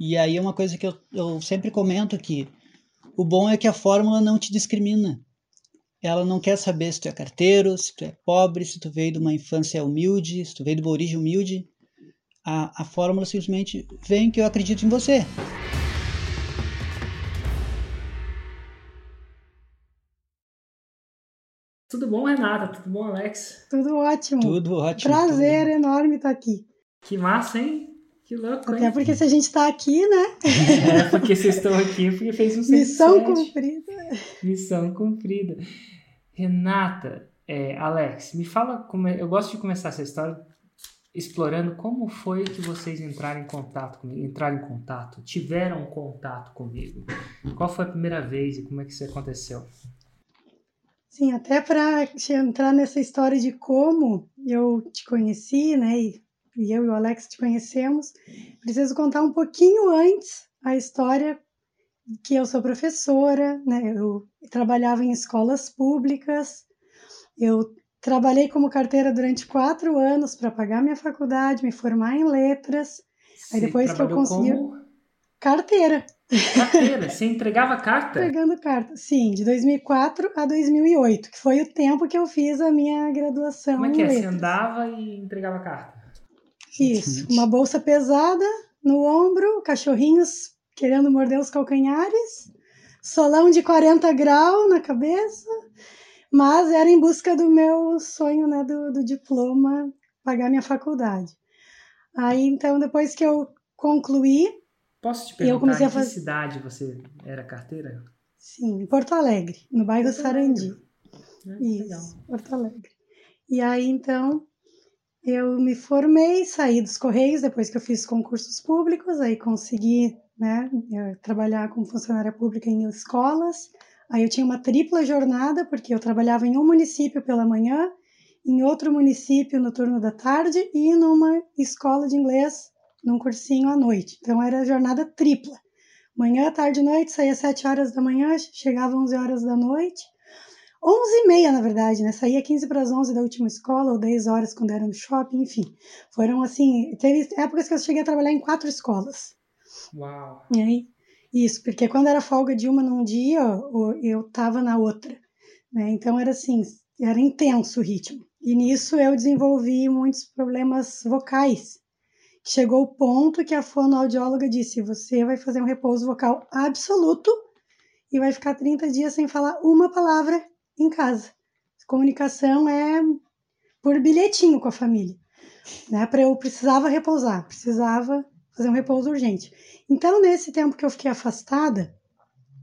E aí é uma coisa que eu, eu sempre comento aqui. O bom é que a fórmula não te discrimina. Ela não quer saber se tu é carteiro, se tu é pobre, se tu veio de uma infância humilde, se tu veio de uma origem humilde. A, a fórmula simplesmente vem que eu acredito em você. Tudo bom, Renata? Tudo bom, Alex? Tudo ótimo. Tudo ótimo. Prazer tudo. enorme estar aqui. Que massa, hein? Que louco, Até hein? porque se a gente está aqui, né? É, porque vocês estão aqui, porque fez um 107. Missão cumprida. Missão cumprida. Renata, é, Alex, me fala como é, eu gosto de começar essa história explorando como foi que vocês entraram em contato comigo, entraram em contato, tiveram contato comigo. Qual foi a primeira vez e como é que isso aconteceu? Sim, até para entrar nessa história de como eu te conheci, né? E, e eu e o Alex te conhecemos, preciso contar um pouquinho antes a história que eu sou professora, né? Eu trabalhava em escolas públicas, eu trabalhei como carteira durante quatro anos para pagar minha faculdade, me formar em letras. Aí Você depois que eu consegui como carteira, carteira, você entregava carta? pegando carta, sim, de 2004 a 2008, que foi o tempo que eu fiz a minha graduação Como é em que é? Você letras. andava e entregava carta? Isso, uma bolsa pesada no ombro, cachorrinhos querendo morder os calcanhares, solão de 40 graus na cabeça, mas era em busca do meu sonho, né, do, do diploma, pagar minha faculdade. Aí, então, depois que eu concluí, Posso te eu perguntar comecei a em que fazer- cidade você era carteira? sim, em Porto Alegre, no bairro Porto Sarandi. É, Isso, legal. Porto Alegre. E aí, então, eu me formei, saí dos Correios depois que eu fiz concursos públicos, aí consegui, né, trabalhar como funcionária pública em escolas. Aí eu tinha uma tripla jornada, porque eu trabalhava em um município pela manhã, em outro município no turno da tarde e numa escola de inglês, num cursinho à noite. Então era jornada tripla. Manhã, tarde e noite, saía às 7 horas da manhã, chegava às 11 horas da noite. 11 e meia, na verdade, né? Saía 15 para as 11 da última escola, ou 10 horas quando era no shopping, enfim. Foram assim, teve épocas que eu cheguei a trabalhar em quatro escolas. Uau. E aí, isso, porque quando era folga de uma num dia, eu tava na outra, né? Então era assim, era intenso o ritmo. E nisso eu desenvolvi muitos problemas vocais. Chegou o ponto que a fonoaudióloga disse: você vai fazer um repouso vocal absoluto e vai ficar 30 dias sem falar uma palavra em casa. Comunicação é por bilhetinho com a família, né? Para eu precisava repousar, precisava fazer um repouso urgente. Então, nesse tempo que eu fiquei afastada,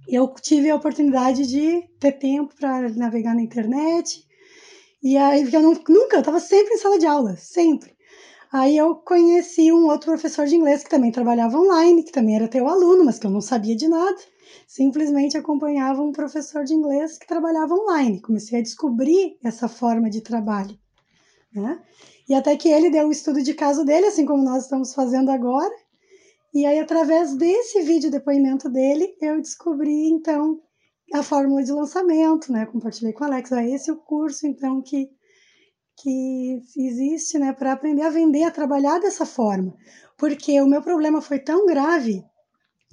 eu tive a oportunidade de ter tempo para navegar na internet. E aí, porque eu não, nunca, eu estava sempre em sala de aula, sempre. Aí eu conheci um outro professor de inglês que também trabalhava online, que também era teu aluno, mas que eu não sabia de nada. Simplesmente acompanhava um professor de inglês que trabalhava online. Comecei a descobrir essa forma de trabalho, né? E até que ele deu o estudo de caso dele, assim como nós estamos fazendo agora. E aí, através desse vídeo depoimento dele, eu descobri, então, a fórmula de lançamento, né? Compartilhei com o Alex. Ah, esse é o curso, então, que, que existe, né? Para aprender a vender, a trabalhar dessa forma. Porque o meu problema foi tão grave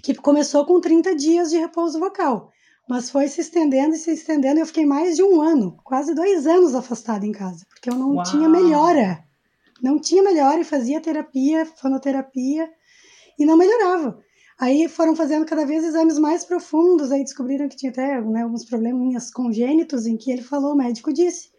que começou com 30 dias de repouso vocal. Mas foi se estendendo e se estendendo. Eu fiquei mais de um ano, quase dois anos afastada em casa. Porque eu não Uau! tinha melhora. Não tinha melhora e fazia terapia, fonoterapia e não melhorava. Aí foram fazendo cada vez exames mais profundos, aí descobriram que tinha até né, alguns probleminhas congênitos, em que ele falou, o médico disse,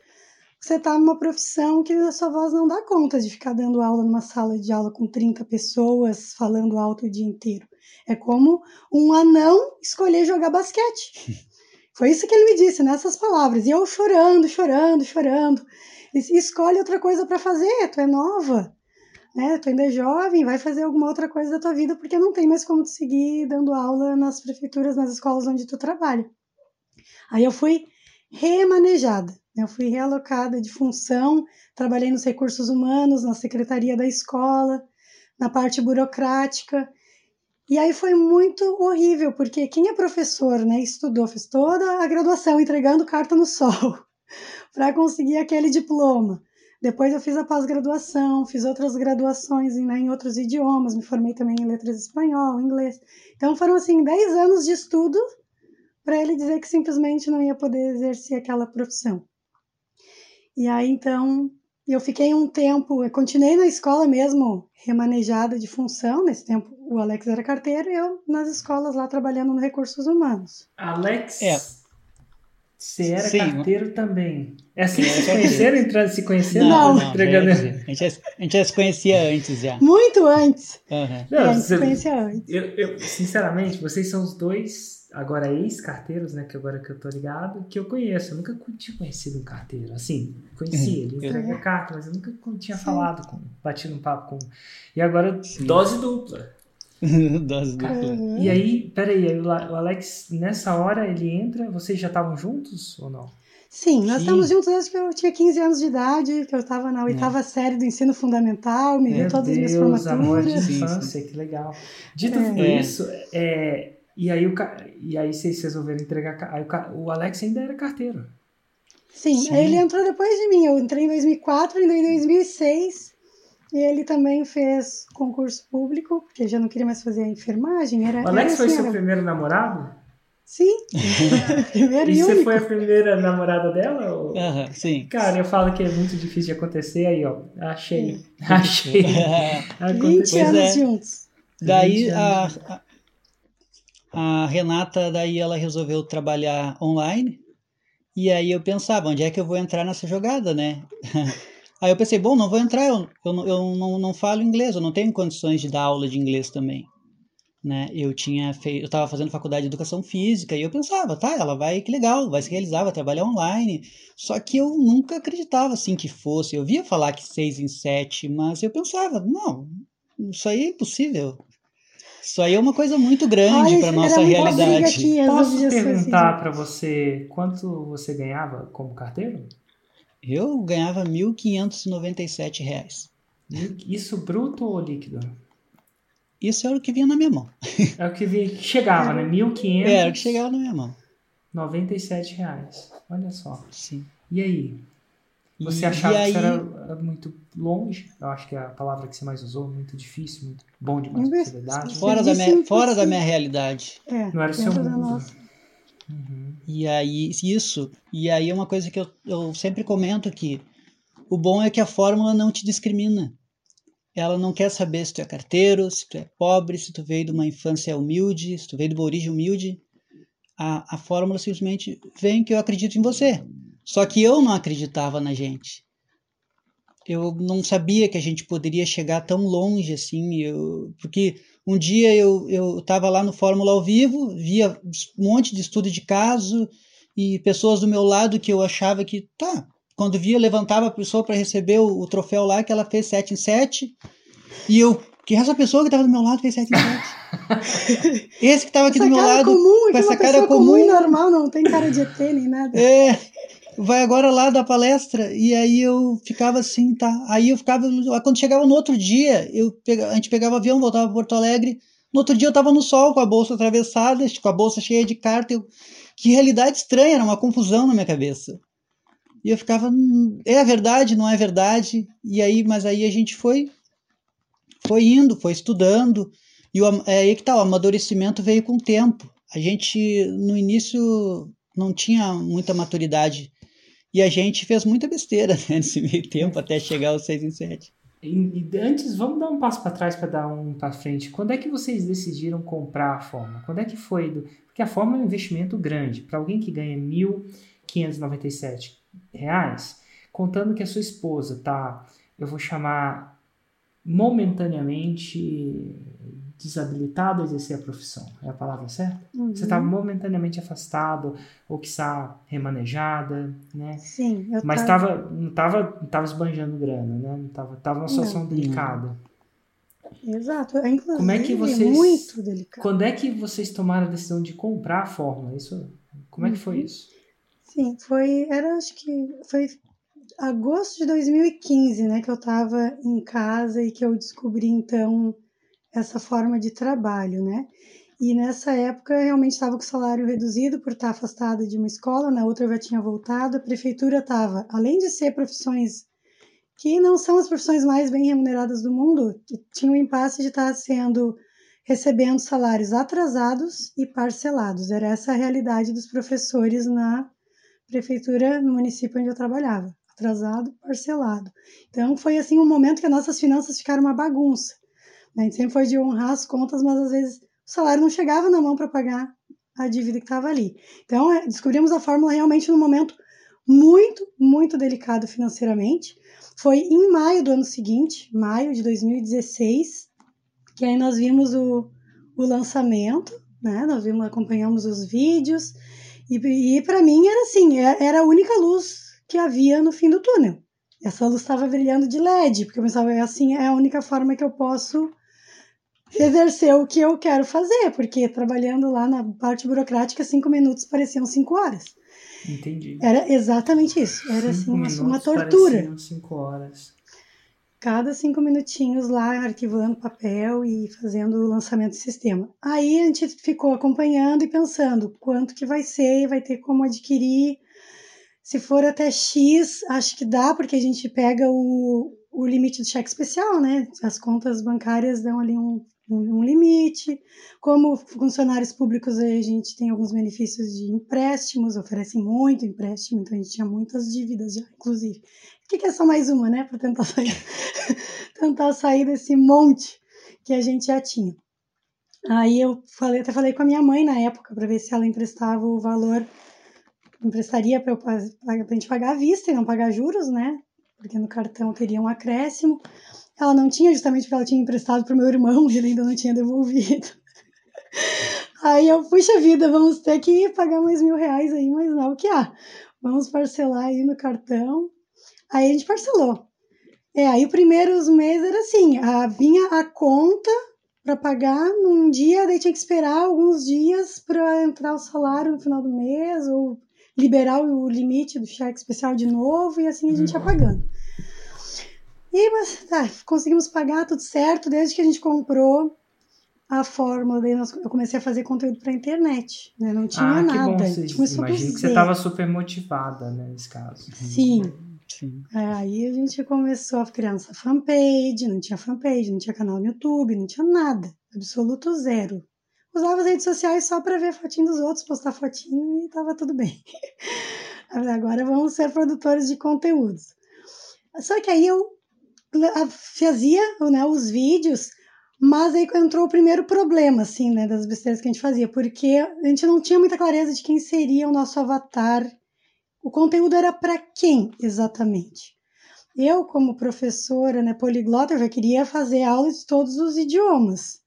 você está numa profissão que a sua voz não dá conta de ficar dando aula numa sala de aula com 30 pessoas, falando alto o dia inteiro. É como um anão escolher jogar basquete. Foi isso que ele me disse, nessas palavras. E eu chorando, chorando, chorando. Escolhe outra coisa para fazer, tu é nova né? Tu ainda é jovem, vai fazer alguma outra coisa da tua vida, porque não tem mais como tu seguir dando aula nas prefeituras, nas escolas onde tu trabalha. Aí eu fui remanejada, né? eu fui realocada de função, trabalhei nos recursos humanos, na secretaria da escola, na parte burocrática. E aí foi muito horrível, porque quem é professor, né, estudou, fez toda a graduação entregando carta no sol para conseguir aquele diploma Depois eu fiz a pós-graduação, fiz outras graduações né, em outros idiomas, me formei também em letras espanhol, inglês. Então foram assim 10 anos de estudo para ele dizer que simplesmente não ia poder exercer aquela profissão. E aí então eu fiquei um tempo, eu continuei na escola mesmo, remanejada de função. Nesse tempo o Alex era carteiro e eu nas escolas lá trabalhando no recursos humanos. Alex, É. você era Sim. carteiro também. É assim que se era conheceram, entrando, se conheceram? Não. entregando. já- a, gente já, a gente já se conhecia antes já. Muito antes. Aham. Não, é, a gente se conhecia antes. Eu, eu, sinceramente, vocês são os dois, agora ex-carteiros, né? Que agora que eu tô ligado, que eu conheço. Eu nunca tinha conhecido um carteiro. Assim, conhecia, ele entrega carta, mas eu nunca tinha falado com, batido um papo com. E agora, Sim. dose dupla. Dose dupla. Uhum. E aí, peraí, aí o Alex, nessa hora ele entra, vocês já estavam juntos ou não? Sim, nós Sim. estamos juntos desde que eu tinha 15 anos de idade, que eu estava na oitava série do ensino fundamental, me viu todas as minhas Deus, amor de formaturas. Sim, infância, que legal. Dito É. É. isso, é, e aí, o, ca- e aí vocês resolveram entregar. Aí o, ca- o Alex ainda era carteiro. Sim, Sim. aí ele entrou depois de mim. Eu entrei em 2004, ainda em 2006. E ele também fez concurso público, porque já não queria mais fazer a enfermagem. Era, O Alex era foi assim, seu era- primeiro namorado? Sim, primeiro E e você foi a primeira namorada dela? ou- sim. Cara, eu falo que é muito difícil de acontecer, aí ó, achei, achei. 20 Aconteceu. anos é. juntos. Daí 20 a, anos. a, a Renata, daí ela resolveu trabalhar online. E aí eu pensava, onde é que eu vou entrar nessa jogada, né? Aí eu pensei, bom, não vou entrar, eu, eu, eu não, não falo inglês, eu não tenho condições de dar aula de inglês também. Né? Eu tinha feito, eu estava fazendo faculdade de educação física e eu pensava, tá, ela vai, que legal, vai se realizar, vai trabalhar online. Só que eu nunca acreditava assim que fosse. Eu via falar que seis em sete, mas eu pensava, não, isso aí é impossível. Isso aí é uma coisa muito grande para nossa realidade. aqui, Posso perguntar pra você quanto você ganhava como carteiro? Eu ganhava 1.597 reais. Isso bruto ou líquido? Isso era o que vinha na minha mão. É o que vi- que chegava, né? Era o que chegava na minha mão. 1.597 reais. Olha só. Sim. E aí? Você E- achava e aí, que isso era, era muito longe? Eu acho que é a palavra que você mais usou, muito difícil, muito bom demais pra Mas- possibilidade. fora, da é minha, fora da minha realidade. É, Não era o seu mundo. nossa. Uhum. E aí, isso. E aí é uma coisa que eu, eu sempre comento que o bom é que a fórmula não te discrimina. Ela não quer saber se tu é carteiro, se tu é pobre, se tu veio de uma infância humilde, se tu veio de uma origem humilde. A, a fórmula simplesmente vem que eu acredito em você. Só que eu não acreditava na gente. Eu não sabia que a gente poderia chegar tão longe assim. Eu, porque um dia eu eu estava lá no Fórmula ao vivo, via um monte de estudo de caso e pessoas do meu lado que eu achava que, tá, quando via, levantava a pessoa para receber o, o troféu lá, que ela fez 7 em 7, e eu, que essa pessoa que estava do meu lado fez 7 em 7. Esse que estava aqui Essa do meu lado, comum, é com que essa cara comum comum. e normal, não tem cara de ET nem nada. é, vai agora lá da palestra, e aí eu ficava assim, tá, aí eu ficava, quando chegava no outro dia, eu pega, a gente pegava avião, voltava para Porto Alegre, no outro dia eu estava no sol com a bolsa atravessada, com a bolsa cheia de carta, eu, que realidade estranha, era uma confusão na minha cabeça. E eu ficava, "Hum, é verdade, não é verdade? E aí, mas aí a gente foi foi indo, foi estudando, e o, é aí que tá, o amadurecimento veio com o tempo. A gente, no início, não tinha muita maturidade, e a gente fez muita besteira né, nesse meio tempo, até chegar aos 6 em 7. E, antes, vamos dar um passo para trás para dar um para frente. Quando é que vocês decidiram comprar a Forma? Quando é que foi? Do... Porque a Forma é um investimento grande. Para alguém que ganha 1.597 reais, contando que a sua esposa tá, eu vou chamar momentaneamente desabilitada a exercer a profissão. É a palavra certa? Uhum. Você está momentaneamente afastado ou que está remanejada, né? Sim, eu Mas tava- tava, não estava não tava esbanjando grana, né? Não tava, tava numa situação Não. delicada. Exato. É, Inclusive, Como é que vocês- muito delicado. Quando é que vocês tomaram a decisão de comprar a fórmula? Isso, como é que foi Uhum. isso? Sim, foi, era acho que foi agosto de 2015, né, que eu estava em casa e que eu descobri então essa forma de trabalho, né? E nessa época realmente estava com salário reduzido por estar afastada de uma escola, na outra eu já tinha voltado, a prefeitura estava, além de ser profissões que não são as profissões mais bem remuneradas do mundo, que tinham o impasse de estar sendo recebendo salários atrasados e parcelados. Era essa a realidade dos professores na prefeitura, no município onde eu trabalhava. Atrasado, parcelado. Então foi assim um momento que as nossas finanças ficaram uma bagunça. A gente sempre foi de honrar as contas, mas às vezes o salário não chegava na mão para pagar a dívida que estava ali. Então é, descobrimos a fórmula realmente num momento muito, muito delicado financeiramente. Foi em maio do ano seguinte, maio de 2016, que aí nós vimos o, o lançamento, né? Nós vimos, acompanhamos os vídeos e, e para mim era assim, é, era a única luz que havia no fim do túnel. Essa luz estava brilhando de LED, porque eu pensava assim é a única forma que eu posso exercer o que eu quero fazer, porque trabalhando lá na parte burocrática, cinco minutos pareciam cinco horas. Entendi. Era exatamente isso. Era assim uma, uma tortura. cinco horas. Cada cinco minutinhos lá arquivando papel e fazendo o lançamento do sistema. Aí a gente ficou acompanhando e pensando quanto que vai ser, vai ter como adquirir. Se for até X, acho que dá, porque a gente pega o, o limite do cheque especial, né? As contas bancárias dão ali um, um, limite. Como funcionários públicos, a gente tem alguns benefícios de empréstimos, oferecem muito empréstimo, então a gente tinha muitas dívidas já, inclusive. O que, que é só mais uma, né? Para tentar sair, tentar sair desse monte que a gente já tinha. Aí eu falei, até falei com a minha mãe na época para ver se ela emprestava o valor, emprestaria para a gente pagar à vista e não pagar juros, né? Porque no cartão teria um acréscimo. Ela não tinha, justamente porque ela tinha emprestado para o meu irmão e ele ainda não tinha devolvido. Aí eu, puxa vida, vamos ter que pagar mais mil reais aí, mas não é o que há. Vamos parcelar aí no cartão. Aí a gente parcelou. É, aí os primeiros meses era assim, a, vinha a conta para pagar num dia, daí tinha que esperar alguns dias para entrar o salário no final do mês, ou liberar o limite do cheque especial de novo, e assim a gente ia pagando. E mas tá, conseguimos pagar tudo certo desde que a gente comprou a fórmula. Daí nós, eu comecei a fazer conteúdo para internet, né? Não tinha ah, que nada. bom. a do imagino que você estava super motivada, né, nesse caso. Sim. Sim. É, aí a gente começou a criar nossa fanpage, não tinha fanpage, não tinha canal no YouTube, não tinha nada, absoluto zero. Usava as redes sociais só para ver fotinho dos outros, postar fotinho e tava tudo bem. Agora vamos ser produtores de conteúdos. Só que aí eu fazia né, os vídeos, mas aí entrou o primeiro problema, assim, né, das besteiras que a gente fazia, porque a gente não tinha muita clareza de quem seria o nosso avatar o conteúdo era para quem exatamente? Eu, como professora né, poliglota, eu já queria fazer aula de todos os idiomas.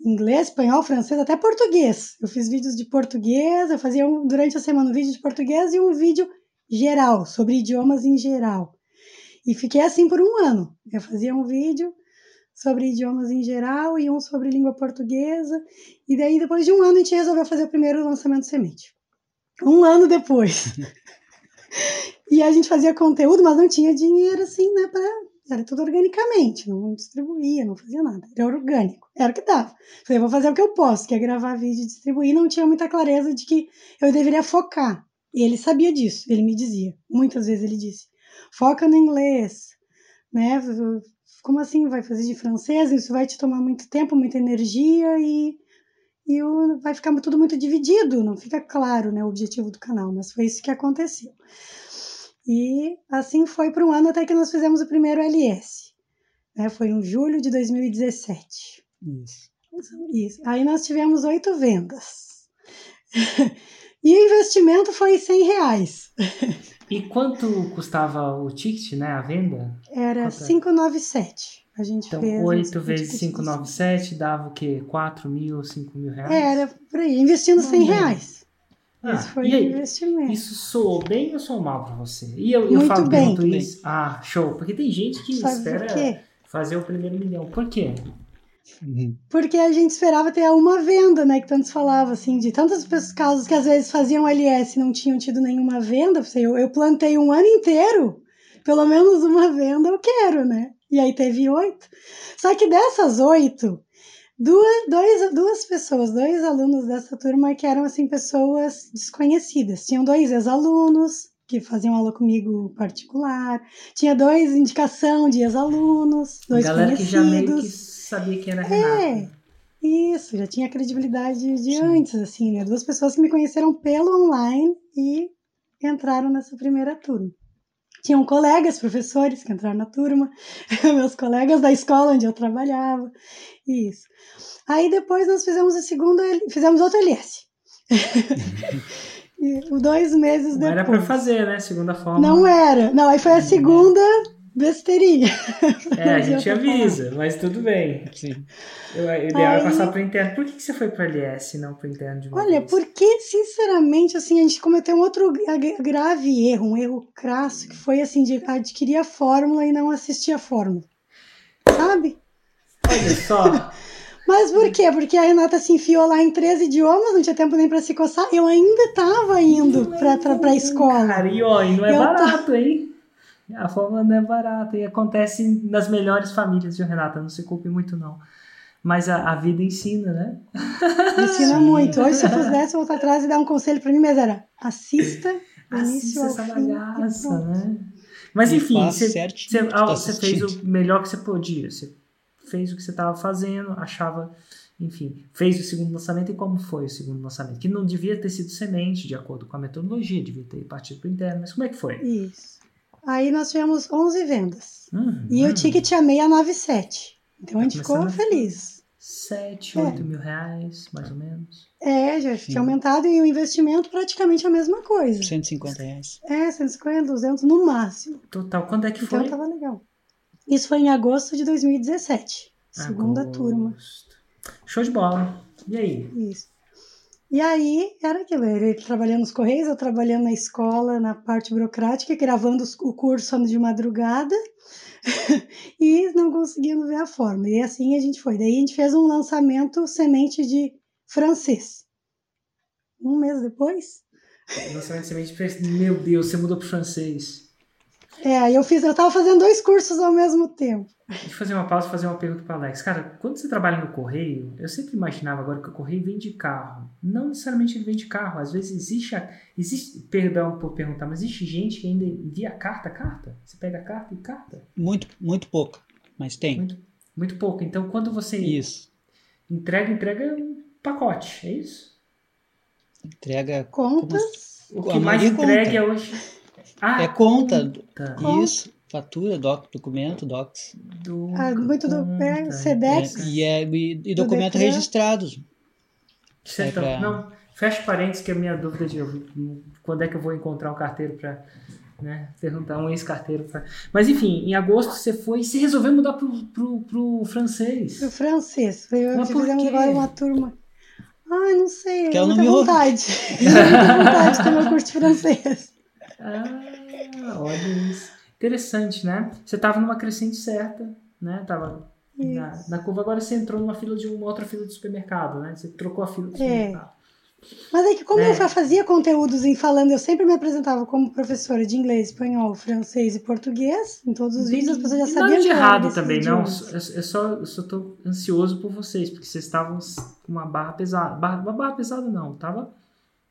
Inglês, espanhol, francês, até português. Eu fiz vídeos de português, eu fazia um, durante a semana um vídeo de português e um vídeo geral, sobre idiomas em geral. E fiquei assim por um ano. Eu fazia um vídeo sobre idiomas em geral e um sobre língua portuguesa. E daí, depois de um ano, a gente resolveu fazer o primeiro lançamento semente. Um ano depois. E a gente fazia conteúdo, mas não tinha dinheiro assim, né? Pra... Era tudo organicamente, não distribuía, não fazia nada. Era orgânico, era o que dava. Falei, vou fazer o que eu posso, que é gravar vídeo e distribuir. Não tinha muita clareza de que eu deveria focar. E ele sabia disso, ele me dizia. Muitas vezes ele disse: foca no inglês, né? Como assim vai fazer de francês? Isso vai te tomar muito tempo, muita energia e, e o, vai ficar tudo muito dividido, não fica claro né, o objetivo do canal, mas foi isso que aconteceu. E assim foi por um ano até que nós fizemos o primeiro LS. Né? Foi em julho de 2017. Isso. Isso. Aí nós tivemos oito vendas. e o investimento foi 100 reais. E quanto custava o ticket, né? A venda? Era Quanto é? 597. A gente Então, fez. 8 esse vezes ticket. 597 dava o quê? 4 mil, 5 mil reais? Era por aí, investindo 100 Bom, reais. Ah, Esse foi e aí? investimento. Isso soou bem ou soou mal pra você? E eu, eu falo, bem. isso. Ah, show. Porque tem gente que Sabe espera fazer o primeiro milhão. Por quê? Uhum. Porque a gente esperava ter uma venda, né? Que tantos falavam, assim, de tantos pessoas- casos que às vezes faziam LS e não tinham tido nenhuma venda. Eu, eu plantei um ano inteiro, pelo menos uma venda eu quero, né? E aí teve oito. Só que dessas oito, duas, dois, duas pessoas, dois alunos dessa turma que eram, assim, pessoas desconhecidas. Tinham dois ex-alunos, que faziam aula comigo particular. Tinha dois indicação de ex-alunos, dois Galera conhecidos. que já meio que sabia que era Renata. É, isso, já tinha credibilidade de antes, assim, né? Duas pessoas que me conheceram pelo online e entraram nessa primeira turma. Tinham colegas, professores que entraram na turma, meus colegas da escola onde eu trabalhava, isso. Aí depois nós fizemos o segundo, fizemos outro LS. E dois meses Não depois. era pra fazer, né? Segunda forma. Não era. Não, aí foi a segunda besteirinha. É, a gente falar. avisa, mas tudo bem. Sim. Eu, o ideal é Aí- passar pro interno. Por que, que você foi pro LS e não pro interno de uma Olha, vez? porque, sinceramente, assim, a gente cometeu um outro gra- grave erro, um erro crasso, que foi, assim, de adquirir a fórmula e não assistir a fórmula. Sabe? Olha só. Mas por quê? Porque a Renata se enfiou lá em três idiomas, não tinha tempo nem pra se coçar. Eu ainda tava indo pra, pra, pra escola. Cara, e ó, e não é Eu tô- barato, hein? A fórmula não é barata e acontece nas melhores famílias, viu, Renata? Não se culpe muito, não. Mas a, a vida ensina, né? Ensina Sim. muito. Hoje, se eu pudesse voltar atrás e dar um conselho pra mim mesmo, era assista Assista essa e bagaça, né? Mas enfim, você, ah, tá fez o melhor que você podia. Você fez o que você estava fazendo, achava, enfim, fez o segundo lançamento e como foi o segundo lançamento? Que não devia ter sido semente, de acordo com a metodologia, devia ter partido para o interno, mas como é que foi? Isso. Aí nós tivemos 11 vendas. Hum, E o ticket a meia 9,7. Então a gente Tá ficou a- feliz. 7, É. 8 mil reais, mais ou menos. É, já Sim. tinha aumentado e o investimento praticamente a mesma coisa. 150 reais. É, 150, 200 no máximo. Total, quando é que Então foi? tava legal. Isso foi em agosto de 2017. Segunda Agosto. turma. Show de bola. E aí? Isso. E aí era aquilo, ele trabalhando nos Correios, eu trabalhando na escola, na parte burocrática, gravando o curso de madrugada e não conseguindo ver a forma. E assim a gente foi. Daí a gente fez um lançamento semente de francês. Um mês depois. Lançamento de semente, fez- meu Deus, você mudou pro francês. É, eu fiz, eu tava fazendo dois cursos ao mesmo tempo. Deixa eu fazer uma pausa e fazer uma pergunta para Alex. Cara, quando você trabalha no correio, eu sempre imaginava agora que o correio vem de carro. Não necessariamente ele vem de carro. Às vezes existe, a- existe perdão por perguntar, mas existe gente que ainda envia carta, carta. Você pega a carta e carta. Muito, muito pouco, mas tem. Muito, muito pouco. Então, quando você Isso. entrega, entrega um pacote. É isso? Entrega. Contas. O A que mais entregue conta. é hoje. Ah, É conta. conta. Isso. Fatura, doc, documento, docs. Do, Ah, muito do é, Sedex. É, e, é, e, e documento Detran. registrados. Você É tá- pra- Não, fecha parênteses que a minha dúvida de quando é que eu vou encontrar um carteiro para né, perguntar um ex-carteiro. Pra... Mas enfim, em agosto você foi e você resolveu mudar pro, pro, pro francês. O francês. Eu Mas por fizemos quê? agora uma turma. Ai, não sei. Porque eu não me ouve. vontade. muita vontade de ter meu curso de francês. Ah, olha isso. Interessante, né? Você tava numa crescente certa, né? Tava na, na curva, agora você entrou numa fila de uma outra fila de supermercado, né? Você trocou a fila do É. supermercado. Mas é que como É. eu já fazia conteúdos em falando, eu sempre me apresentava como professora de inglês, espanhol, francês e português. Em todos os vídeos as pessoas já sabiam Nada de errado também, não. eu só, eu só tô ansioso por vocês, porque vocês estavam com uma barra pesada. Barra, uma barra pesada não, tava,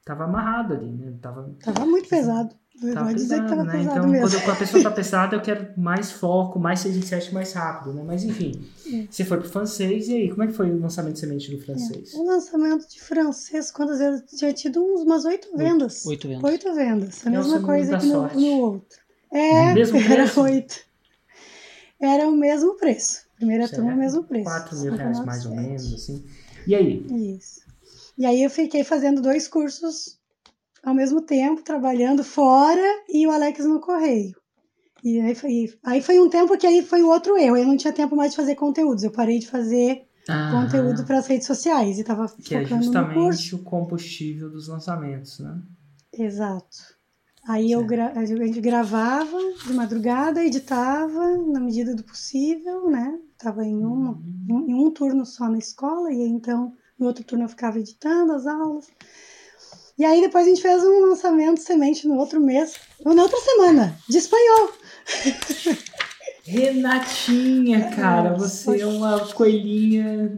tava amarrado ali, né? Tava, Tava muito pesado. Tava vou dizer que pesado, tava né? pesado Então, mesmo. quando a pessoa tá pesada, eu quero mais foco, mais 6 em 7, mais rápido, né? Mas enfim, É. você foi pro francês, e aí, como é que foi o lançamento de semente do francês? O lançamento de francês, quantas vezes? Tinha tido uns- umas oito vendas. Oito vendas. Oito vendas. A É mesma coisa que no, no outro. É, Mesmo era preço? oito. Era o mesmo preço. Primeira turma, o Certo. mesmo preço. 4 mil reais, mais ou 59,7. menos, assim. E aí? Isso. E aí eu fiquei fazendo dois cursos ao mesmo tempo, trabalhando fora e o Alex no correio. E aí foi, aí foi um tempo que aí foi o outro erro. Eu não tinha tempo mais de fazer conteúdos. Eu parei de fazer Aham. conteúdo para as redes sociais e estava Que é focando no curso. justamente o combustível dos lançamentos, né? Exato. Aí eu gra- a gente gravava de madrugada, editava na medida do possível, né? Tava em, uma, Uhum. em um turno só na escola, e então no outro turno eu ficava editando as aulas. E aí depois a gente fez um lançamento semente no outro mês, ou na outra semana, de espanhol. Renatinha, cara, você é uma coelhinha.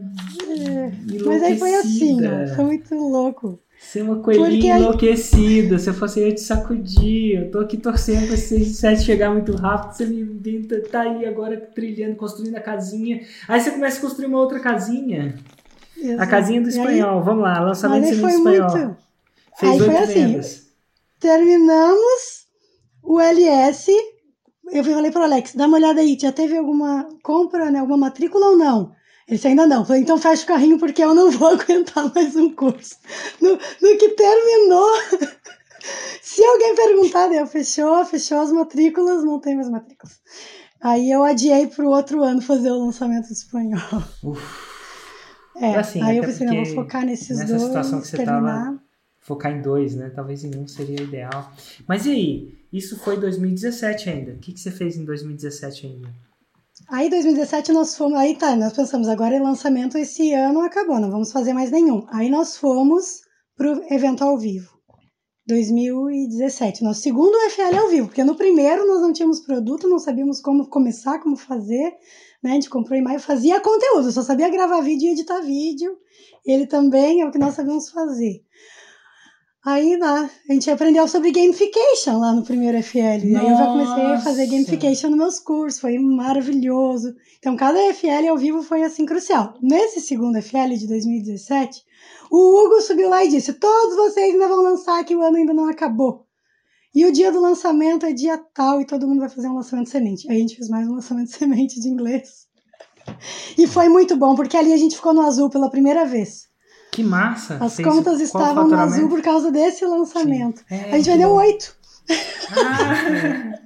É, mas aí foi assim, foi muito louco. Você é uma coelhinha enlouquecida. Se eu fosse eu te sacudir. Eu tô aqui torcendo pra esse set chegar muito rápido. Você me inventa, tá aí agora trilhando, construindo a casinha. Aí você começa a construir uma outra casinha. Exato. A casinha do espanhol. Aí, Vamos lá, lançamento do espanhol. Muito... Fez aí foi assim. Terminamos o LS. Eu falei pro Alex, dá uma olhada aí, já teve alguma compra, né? Alguma matrícula ou não? Ele disse, ainda não. Falei, então fecha o carrinho porque eu não vou aguentar mais um curso. No, no que terminou, se alguém perguntar, eu fechou, fechou as matrículas, não tem mais matrículas. Aí eu adiei para o outro ano fazer o lançamento espanhol. Uf. É, assim, aí eu pensei, não, vou focar nesses nessa dois. situação que você terminar. Focar em dois, né? Talvez em um seria ideal. Mas e aí? Isso foi 2017 ainda. O que, que você fez em 2017 ainda? Aí 2017 nós fomos, aí tá, nós pensamos, agora é lançamento esse ano acabou, não vamos fazer mais nenhum. Aí nós fomos pro evento ao vivo. 2017, nosso segundo FL ao vivo, porque no primeiro nós não tínhamos produto, não sabíamos como começar, como fazer, né? A gente comprou e fazia conteúdo, só sabia gravar vídeo e editar vídeo. Ele também é o que nós sabemos fazer. Aí lá, a gente aprendeu sobre gamification lá no primeiro FL. Nossa. Aí eu já comecei a fazer gamification nos meus cursos, foi maravilhoso. Então, cada FL ao vivo foi assim crucial. Nesse segundo FL de 2017, o Hugo subiu lá e disse: Todos vocês ainda vão lançar, que o ano ainda não acabou. E o dia do lançamento é dia tal e todo mundo vai fazer um lançamento de semente. Aí a gente fez mais um lançamento de semente de inglês. E foi muito bom, porque ali a gente ficou no azul pela primeira vez. Que massa! As Fez contas estavam no azul por causa desse lançamento. É, a gente vendeu oito. Ah,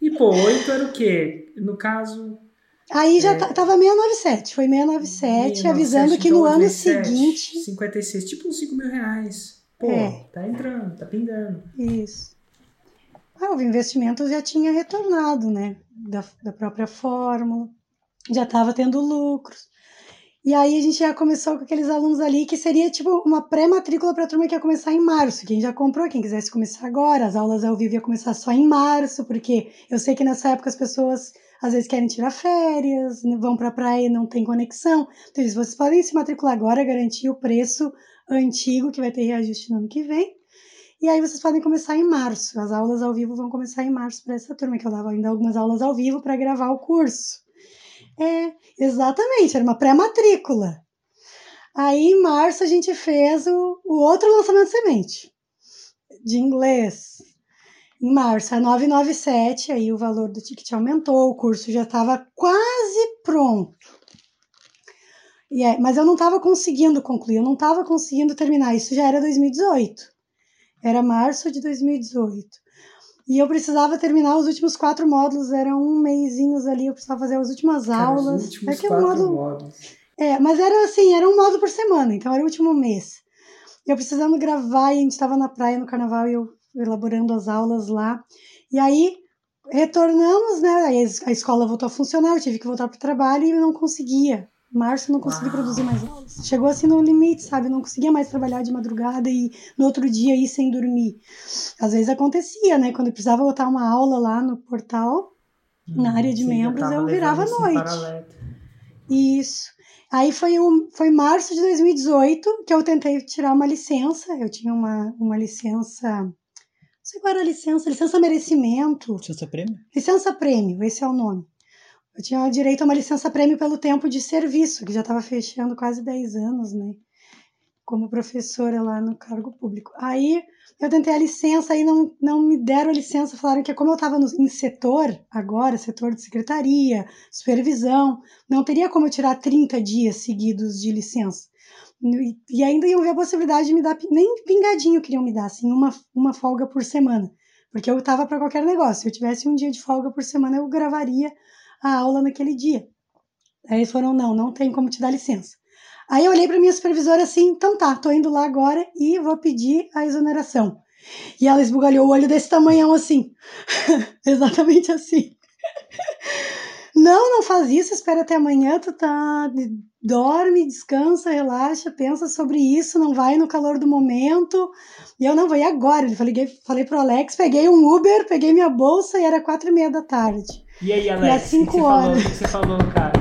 e pô, oito era o quê? No caso. Aí já é... tava 697, foi 697, 697 avisando que então no ano 27, seguinte. 56, tipo uns 5 mil reais. Pô, é. tá entrando, tá pingando. Isso. Ah, o investimento já tinha retornado, né? Da, da própria fórmula, já estava tendo lucros. E aí a gente já começou com aqueles alunos ali que seria tipo uma pré-matrícula para a turma que ia começar em março. Quem já comprou, quem quisesse começar agora, as aulas ao vivo ia começar só em março, porque eu sei que nessa época as pessoas às vezes querem tirar férias, vão para a praia e não tem conexão. Então, vocês podem se matricular agora, garantir o preço antigo, que vai ter reajuste no ano que vem. E aí vocês podem começar em março. As aulas ao vivo vão começar em março para essa turma, que eu dava ainda algumas aulas ao vivo para gravar o curso. É, exatamente, era uma pré-matrícula. Aí, em março, a gente fez o, o outro lançamento de semente, de inglês. Em março, a 997, aí o valor do ticket aumentou, o curso já estava quase pronto. E é, mas eu não estava conseguindo concluir, eu não estava conseguindo terminar. Isso já era 2018. Era março de 2018. E eu precisava terminar os últimos quatro módulos, eram um mêsinhos ali, eu precisava fazer as últimas Cara, aulas. Os últimos é que quatro módulo... módulos. É, mas era assim, era um módulo por semana, então era o último mês. Eu precisando gravar e a gente estava na praia no carnaval e eu elaborando as aulas lá. E aí retornamos, né? Aí a escola voltou a funcionar, eu tive que voltar para o trabalho e não conseguia março não consegui Uau. produzir mais aulas. Chegou assim no limite, sabe? Não conseguia mais trabalhar de madrugada e no outro dia ir sem dormir. Às vezes acontecia, né? Quando eu precisava botar uma aula lá no portal, hum, na área de sim, membros, eu, eu virava à noite. Isso. Aí foi, o, foi março de 2018 que eu tentei tirar uma licença. Eu tinha uma, uma licença. Não sei qual era a licença, licença merecimento. Licença prêmio? Licença prêmio, esse é o nome. Eu tinha direito a uma licença prêmio pelo tempo de serviço, que já estava fechando quase 10 anos, né? Como professora lá no cargo público. Aí eu tentei a licença, aí não, não me deram a licença, falaram que como eu estava em setor, agora, setor de secretaria, supervisão, não teria como eu tirar 30 dias seguidos de licença. E ainda iam ver a possibilidade de me dar, nem pingadinho queriam me dar, assim, uma, uma folga por semana. Porque eu estava para qualquer negócio. Se eu tivesse um dia de folga por semana, eu gravaria a aula naquele dia. Aí eles foram, não, não tem como te dar licença. Aí eu olhei para minha supervisora assim, então tá, tô indo lá agora e vou pedir a exoneração. E ela esbugalhou o olho desse tamanhão assim. Exatamente assim. não, não faz isso, espera até amanhã, tu tá. Dorme, descansa, relaxa, pensa sobre isso, não vai no calor do momento. E eu não vou, e agora? Ele falei, falei pro Alex, peguei um Uber, peguei minha bolsa e era quatro e meia da tarde. E aí, Alex, E às cinco o que você falou? horas. O que você falou, cara?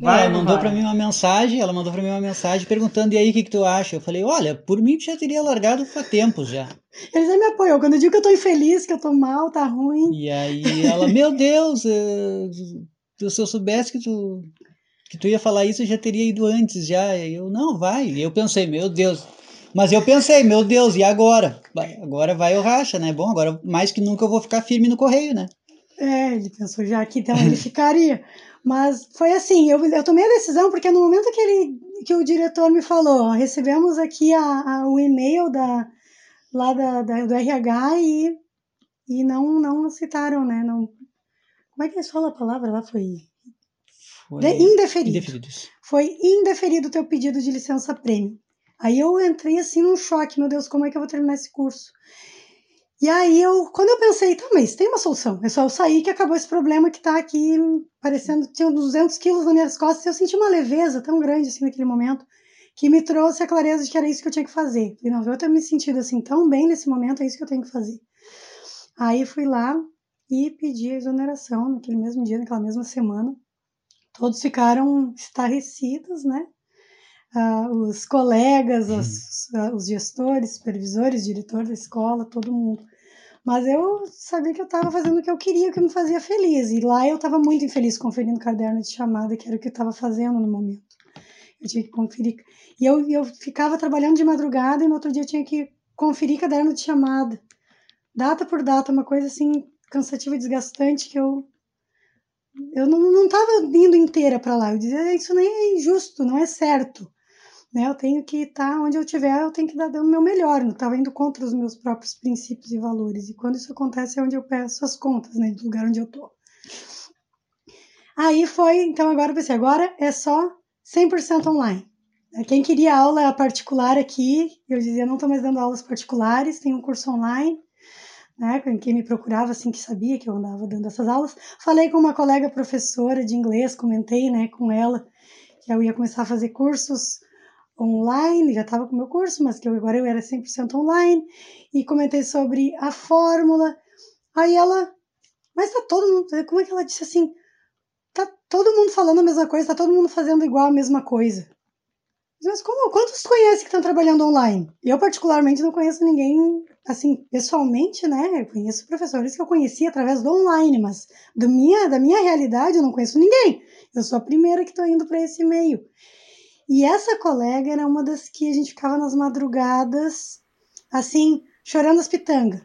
Vai, ou ela mandou vai? pra mim uma mensagem, ela mandou pra mim uma mensagem perguntando, e aí, o que, que tu acha? Eu falei, olha, por mim tu já teria largado há tempos já. Eles aí me apoiam. Quando eu digo que eu tô infeliz, que eu tô mal, tá ruim. E aí ela, meu Deus, eh, se eu soubesse que tu, que tu ia falar isso, eu já teria ido antes já. E eu, não, vai. E eu pensei, meu Deus. Mas eu pensei, meu Deus, e agora? Vai, agora vai o racha, né? Bom, agora mais que nunca eu vou ficar firme no correio, né? É, ele pensou já que então ele ficaria. Mas foi assim, eu, eu tomei a decisão porque no momento que, ele, que o diretor me falou, recebemos aqui a, a- o e-mail da, lá da, da- do RH e, e não, não aceitaram, né? Não, como é que eles falam a palavra lá? Foi Foi de- indeferido. indeferido. isso. Foi indeferido o teu pedido de licença prêmio. Aí eu entrei assim num choque, meu Deus, como é que eu vou terminar esse curso? E aí eu, quando eu pensei, tá, mas tem uma solução, é só eu sair que acabou esse problema que tá aqui parecendo, tinha uns 200 quilos nas minhas costas, e eu senti uma leveza tão grande assim naquele momento, que me trouxe a clareza de que era isso que eu tinha que fazer. Falei, não, eu ter me sentido assim tão bem nesse momento, é isso que eu tenho que fazer. Aí fui lá e pedi a exoneração naquele mesmo dia, naquela mesma semana. Todos ficaram estarrecidos, né? Ah, os colegas, os, ah, os gestores, supervisores, diretor da escola, todo mundo. Mas eu sabia que eu estava fazendo o que eu queria, o que me fazia feliz. E lá eu estava muito infeliz conferindo o caderno de chamada, que era o que eu estava fazendo no momento. Eu tinha que conferir. E eu, eu ficava trabalhando de madrugada e no outro dia eu tinha que conferir caderno de chamada. Data por data, uma coisa assim cansativa e desgastante que eu eu não, não tava indo inteira para lá. Eu dizia, isso nem é injusto, não é certo. Né? Eu tenho que estar onde eu estiver, eu tenho que dar dando o meu melhor. Não estava indo contra os meus próprios princípios e valores. E quando isso acontece é onde eu peço as contas, né? Do lugar onde eu tô. Aí foi, então agora eu pensei, agora é só 100% online. Quem queria aula particular aqui, eu dizia, não estou mais dando aulas particulares, tem um curso online né, quem me procurava assim que sabia que eu andava dando essas aulas. Falei com uma colega professora de inglês, comentei, né, com ela que eu ia começar a fazer cursos online, já estava com o meu curso, mas que agora eu era 100% online, e comentei sobre a fórmula. Aí ela, mas tá todo mundo, como é que ela disse assim? Tá todo mundo falando a mesma coisa, tá todo mundo fazendo igual a mesma coisa. Mas como, quantos conhece que estão trabalhando online? Eu, particularmente, não conheço ninguém, assim, pessoalmente, né? Eu conheço professores que eu conheci através do online, mas do minha, da minha realidade eu não conheço ninguém. Eu sou a primeira que estou indo para esse meio. E essa colega era uma das que a gente ficava nas madrugadas, assim, chorando as pitangas.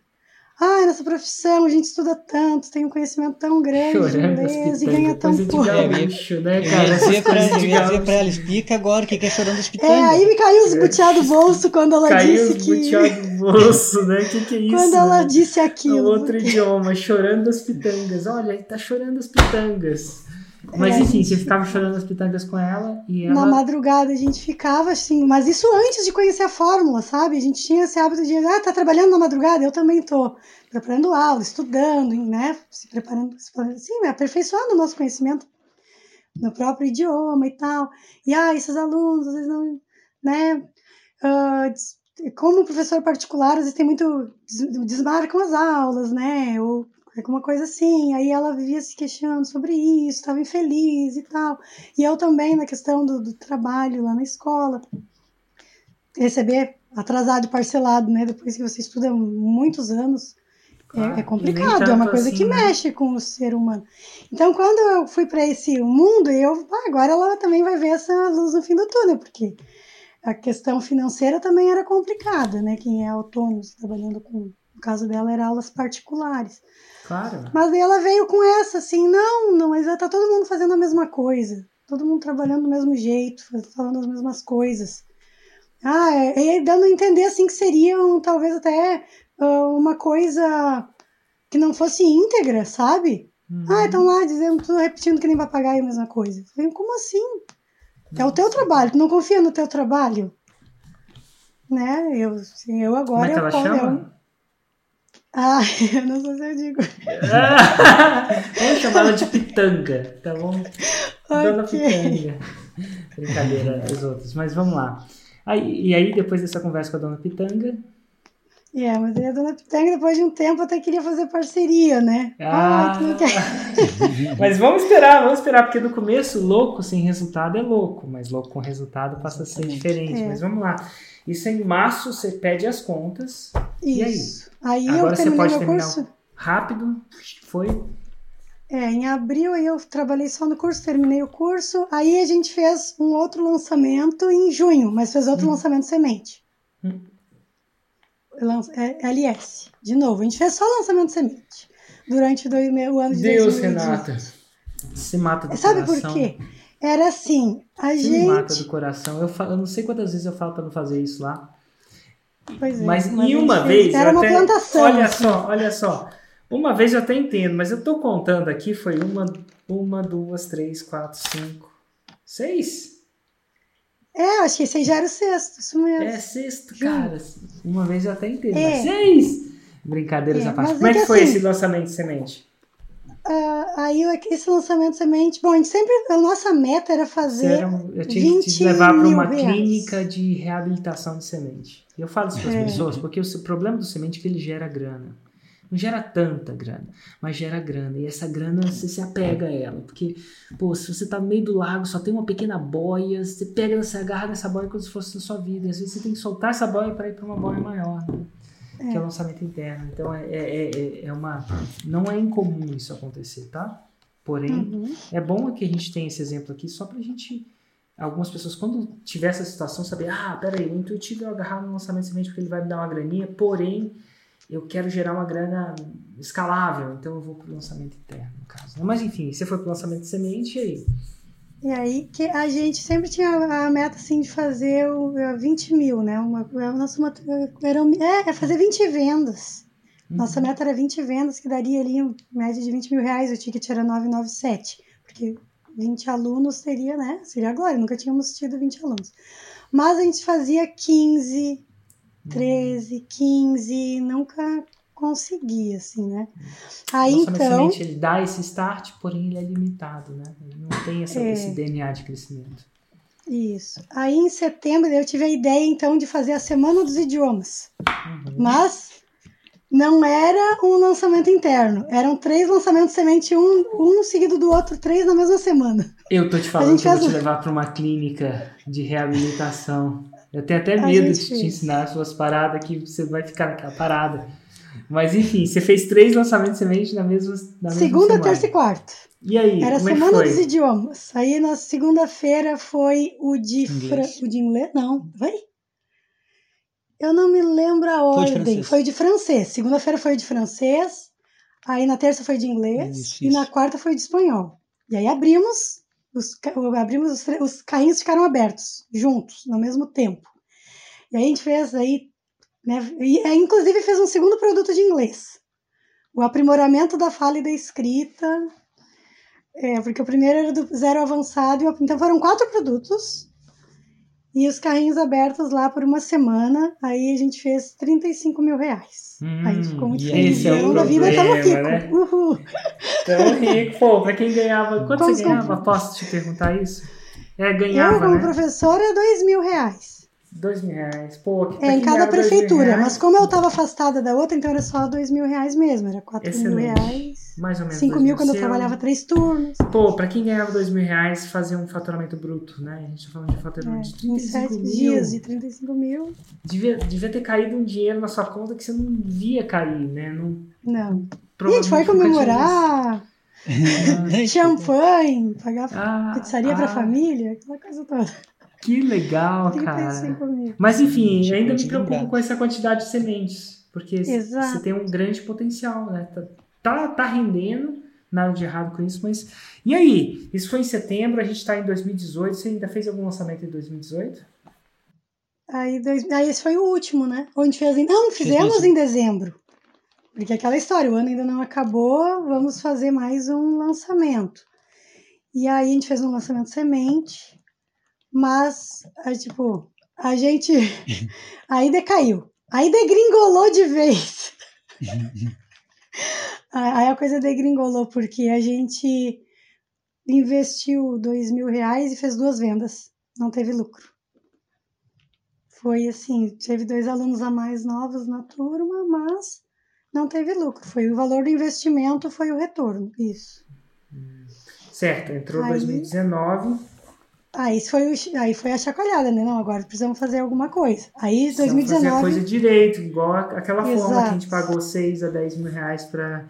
Ah, nessa profissão a gente estuda tanto, tem um conhecimento tão grande de Chorando as inglês e ganha tão de pouco. gaúcho, né, Eu cara? dizer pra, coisas eu de ia dizer gaúcho. pra ela, explica agora o que é chorando os É, pitangas. aí me caiu os butiá do bolso quando ela Caiu disse os que. butiá do bolso, né? O que, que é isso? Quando ela né? disse É aquilo. outro porque- idioma, chorando as pitangas. Olha, ele tá chorando as pitangas. Mas É, enfim, gente. você ficava chorando as pitangas com ela e ela. Na madrugada a gente ficava assim, mas isso antes de conhecer a fórmula, sabe? A gente tinha esse hábito de, ah, tá trabalhando na madrugada? Eu também tô preparando aula, estudando, né? Se preparando, assim, aperfeiçoando o nosso conhecimento no próprio idioma e tal. E, ah, esses alunos, às vezes não, né? des- como professor particular, às vezes tem muito, des- desmarcam as aulas, né? Ou alguma coisa assim. Aí ela vivia se queixando sobre isso, estava infeliz e tal. E eu também, na questão do, do trabalho lá na escola, receber atrasado e parcelado, né? Depois que você estuda muitos anos, é- Claro, é, nem complicado, é uma coisa assim, que né? mexe com o ser humano. Então, quando eu fui para esse mundo, eu, ah, agora ela também vai ver essa luz no fim do túnel, porque a questão financeira também era complicada, né? Quem é autônomo, trabalhando com, no caso dela, era aulas particulares. Claro. Mas daí ela veio com essa, assim, não, não, mas tá todo mundo fazendo a mesma coisa. Todo mundo trabalhando do mesmo jeito, falando as mesmas coisas. Ah, é, e dando a entender, assim, que seriam talvez até ah, uma coisa que não fosse íntegra, sabe? Uhum. Ah, estão lá dizendo, tudo repetindo que nem vai pagar a mesma coisa. Eu falei, como assim? É o teu trabalho, tu não confia no teu trabalho? Né? Eu, assim, eu Como agora é que eu, ela eu- chama? Ah, eu não sei se eu digo. Vamos chamar ela de pitanga, tá bom? Dona Ok. Pitanga. Brincadeira dos outros, mas vamos lá. Aí, e aí, depois dessa conversa com a dona Pitanga, É, mas aí a dona Pitanga, depois de um tempo, até queria fazer parceria, né? Ah, Ah. Mas vamos esperar, vamos esperar, porque no começo, louco sem resultado é louco, mas louco com resultado passa a ser diferente. É. Mas vamos lá. Isso é em março, você pede as contas. E aí? Isso. Aí, Agora eu você terminei pode meu terminar curso. Rápido, foi. É, em abril aí eu trabalhei só no curso, terminei o curso. Aí a gente fez um outro lançamento em junho, mas fez outro lançamento semente. Hum. É, LS, de novo. A gente fez só lançamento semente durante dois, o ano de Deus, 2018. Renata. Se mata do Sabe coração. por quê? Era assim, a Se me mata gente. do coração. Eu, falo, eu não sei quantas vezes eu falo pra não fazer isso lá. Pois é, Mas a em gente uma fez- vez. Era uma até, plantação. Olha assim. só, olha só. Uma vez eu até entendo, mas eu tô contando aqui, foi uma, uma, duas, três, quatro, cinco, seis. É, acho que esse aí já era o sexto, isso mesmo. É sexto, cara. Uma vez eu até entendo, É. mas seis! Brincadeiras É, à parte. Como é é que que foi assim- esse lançamento de semente? Ah, aí esse lançamento semente. Bom, a gente sempre. A nossa meta era fazer. era um- eu tinha que te 20 levar para uma reais. clínica de reabilitação de semente. E eu falo isso para as É. pessoas porque o problema do semente é que ele gera grana. Não gera tanta grana, mas gera grana. E essa grana você se apega a ela. Porque, pô, se você tá no meio do lago, só tem uma pequena boia, você pega, você agarra nessa boia como se fosse na sua vida. Às vezes você tem que soltar essa boia para ir para uma boia maior, né? Que é o lançamento interno. Então é, é, é, é uma. Não é incomum isso acontecer, tá? Porém, Uhum. é bom que a gente tenha esse exemplo aqui só pra gente. Algumas pessoas, quando tiver essa situação, saber: ah, peraí, o intuitivo é eu agarrar no lançamento semente porque ele vai me dar uma graninha, porém, eu quero gerar uma grana escalável, então eu vou pro lançamento interno, no caso. né? Mas enfim, você foi pro lançamento de semente e aí? E aí que a gente sempre tinha a meta assim de fazer o, eh, 20 mil, né? Uma, a nossa uma, era, é, é fazer 20 vendas. Nossa Uhum. meta era 20 vendas, que daria ali em média de 20 mil reais. O ticket era 997. Porque 20 alunos seria, né? Seria agora, nunca tínhamos tido 20 alunos. Mas a gente fazia 15, 13, 15, nunca conseguia, assim, né? Aí então. ele dá esse start, porém ele é limitado, né? Ele não tem essa- É. esse DNA de crescimento. Isso. Aí em setembro eu tive a ideia então de fazer a Semana dos Idiomas. Uhum. Mas não era um lançamento interno. Eram três lançamentos de semente, um, um seguido do outro, três na mesma semana. Eu tô te falando que eu vou te levar para uma clínica de reabilitação. Eu tenho até medo de te ensinar suas paradas que você vai ficar naquela parada. Mas enfim, você fez três lançamentos de semente na mesma, na mesma Segunda, semana. terça e quarta. E aí, Era é que Semana foi? dos Idiomas. Aí na segunda-feira foi o de, fra... Inglês. o de inglês. Não, foi? Eu não me lembro a Foi de ordem. francês. Foi de francês. Segunda-feira foi de francês. Aí na terça foi de inglês. Isso, e isso. na quarta foi de espanhol. E aí abrimos. Os, abrimos os, os carrinhos ficaram abertos, juntos, no mesmo tempo. E aí a gente fez aí, né? E, aí, inclusive fez um segundo produto de inglês. O aprimoramento da fala e da escrita. É, porque o primeiro era do zero avançado, então foram quatro produtos. E os carrinhos abertos lá por uma semana. Aí a gente fez 35 mil reais. Hum, aí ficou muito feliz. esse é o Então, da vida problema, tamo rico. né? Uhul. Tão rico. Pô, pra quem ganhava. Quanto Vamos você ganhava? comprar. Posso te perguntar isso? É, Eu, ganhava, como né? professora, dois mil reais. Dois mil reais. Pô, que É, em cada mil prefeitura. Mas como eu estava afastada da outra, então era só dois mil reais mesmo. Era quatro mil Excelente. reais. Mais ou menos. Cinco mil quando eu trabalhava três turnos. Pô, pra quem ganhava dois mil reais, fazer um faturamento bruto, né? A gente tá falando de É, faturamento de em 35 sete mil. dias de 35 mil. Devia, devia ter caído um dinheiro na sua conta que você não via cair, né? Não, Não. A gente tinha comemorar, champanhe, pagar Ah, pizzaria pra ah, família, aquela coisa toda. Que legal, cara. 35 mil. Mas enfim, Gente, ainda me preocupo lembrado. com essa quantidade de sementes. Porque Exato. você tem um grande potencial, né? Tá, tá, tá rendendo, nada de errado com isso, mas. E aí? Isso foi em setembro, a gente tá em 2018. Você ainda fez algum lançamento em 2018? Aí, dois, aí esse foi o último, né? Onde fez em, Não, fizemos em dezembro. Porque aquela história, o ano ainda não acabou, vamos fazer mais um lançamento. E aí a gente fez um lançamento semente, mas, aí, tipo, a gente. Aí decaiu. Aí degringolou de vez. Aí a coisa degringolou, porque a gente investiu dois mil reais e fez duas vendas. Não teve lucro. foi assim, teve dois alunos a mais novos na turma, mas não teve lucro. Foi o valor do investimento, foi o retorno, isso. Certo, entrou aí, 2019. Aí foi, aí foi a chacoalhada, né? Não, agora precisamos fazer alguma coisa. Aí, precisamos 2019. Fazer a coisa direito, igual aquela Exato. forma que a gente pagou 6 a 10 mil reais para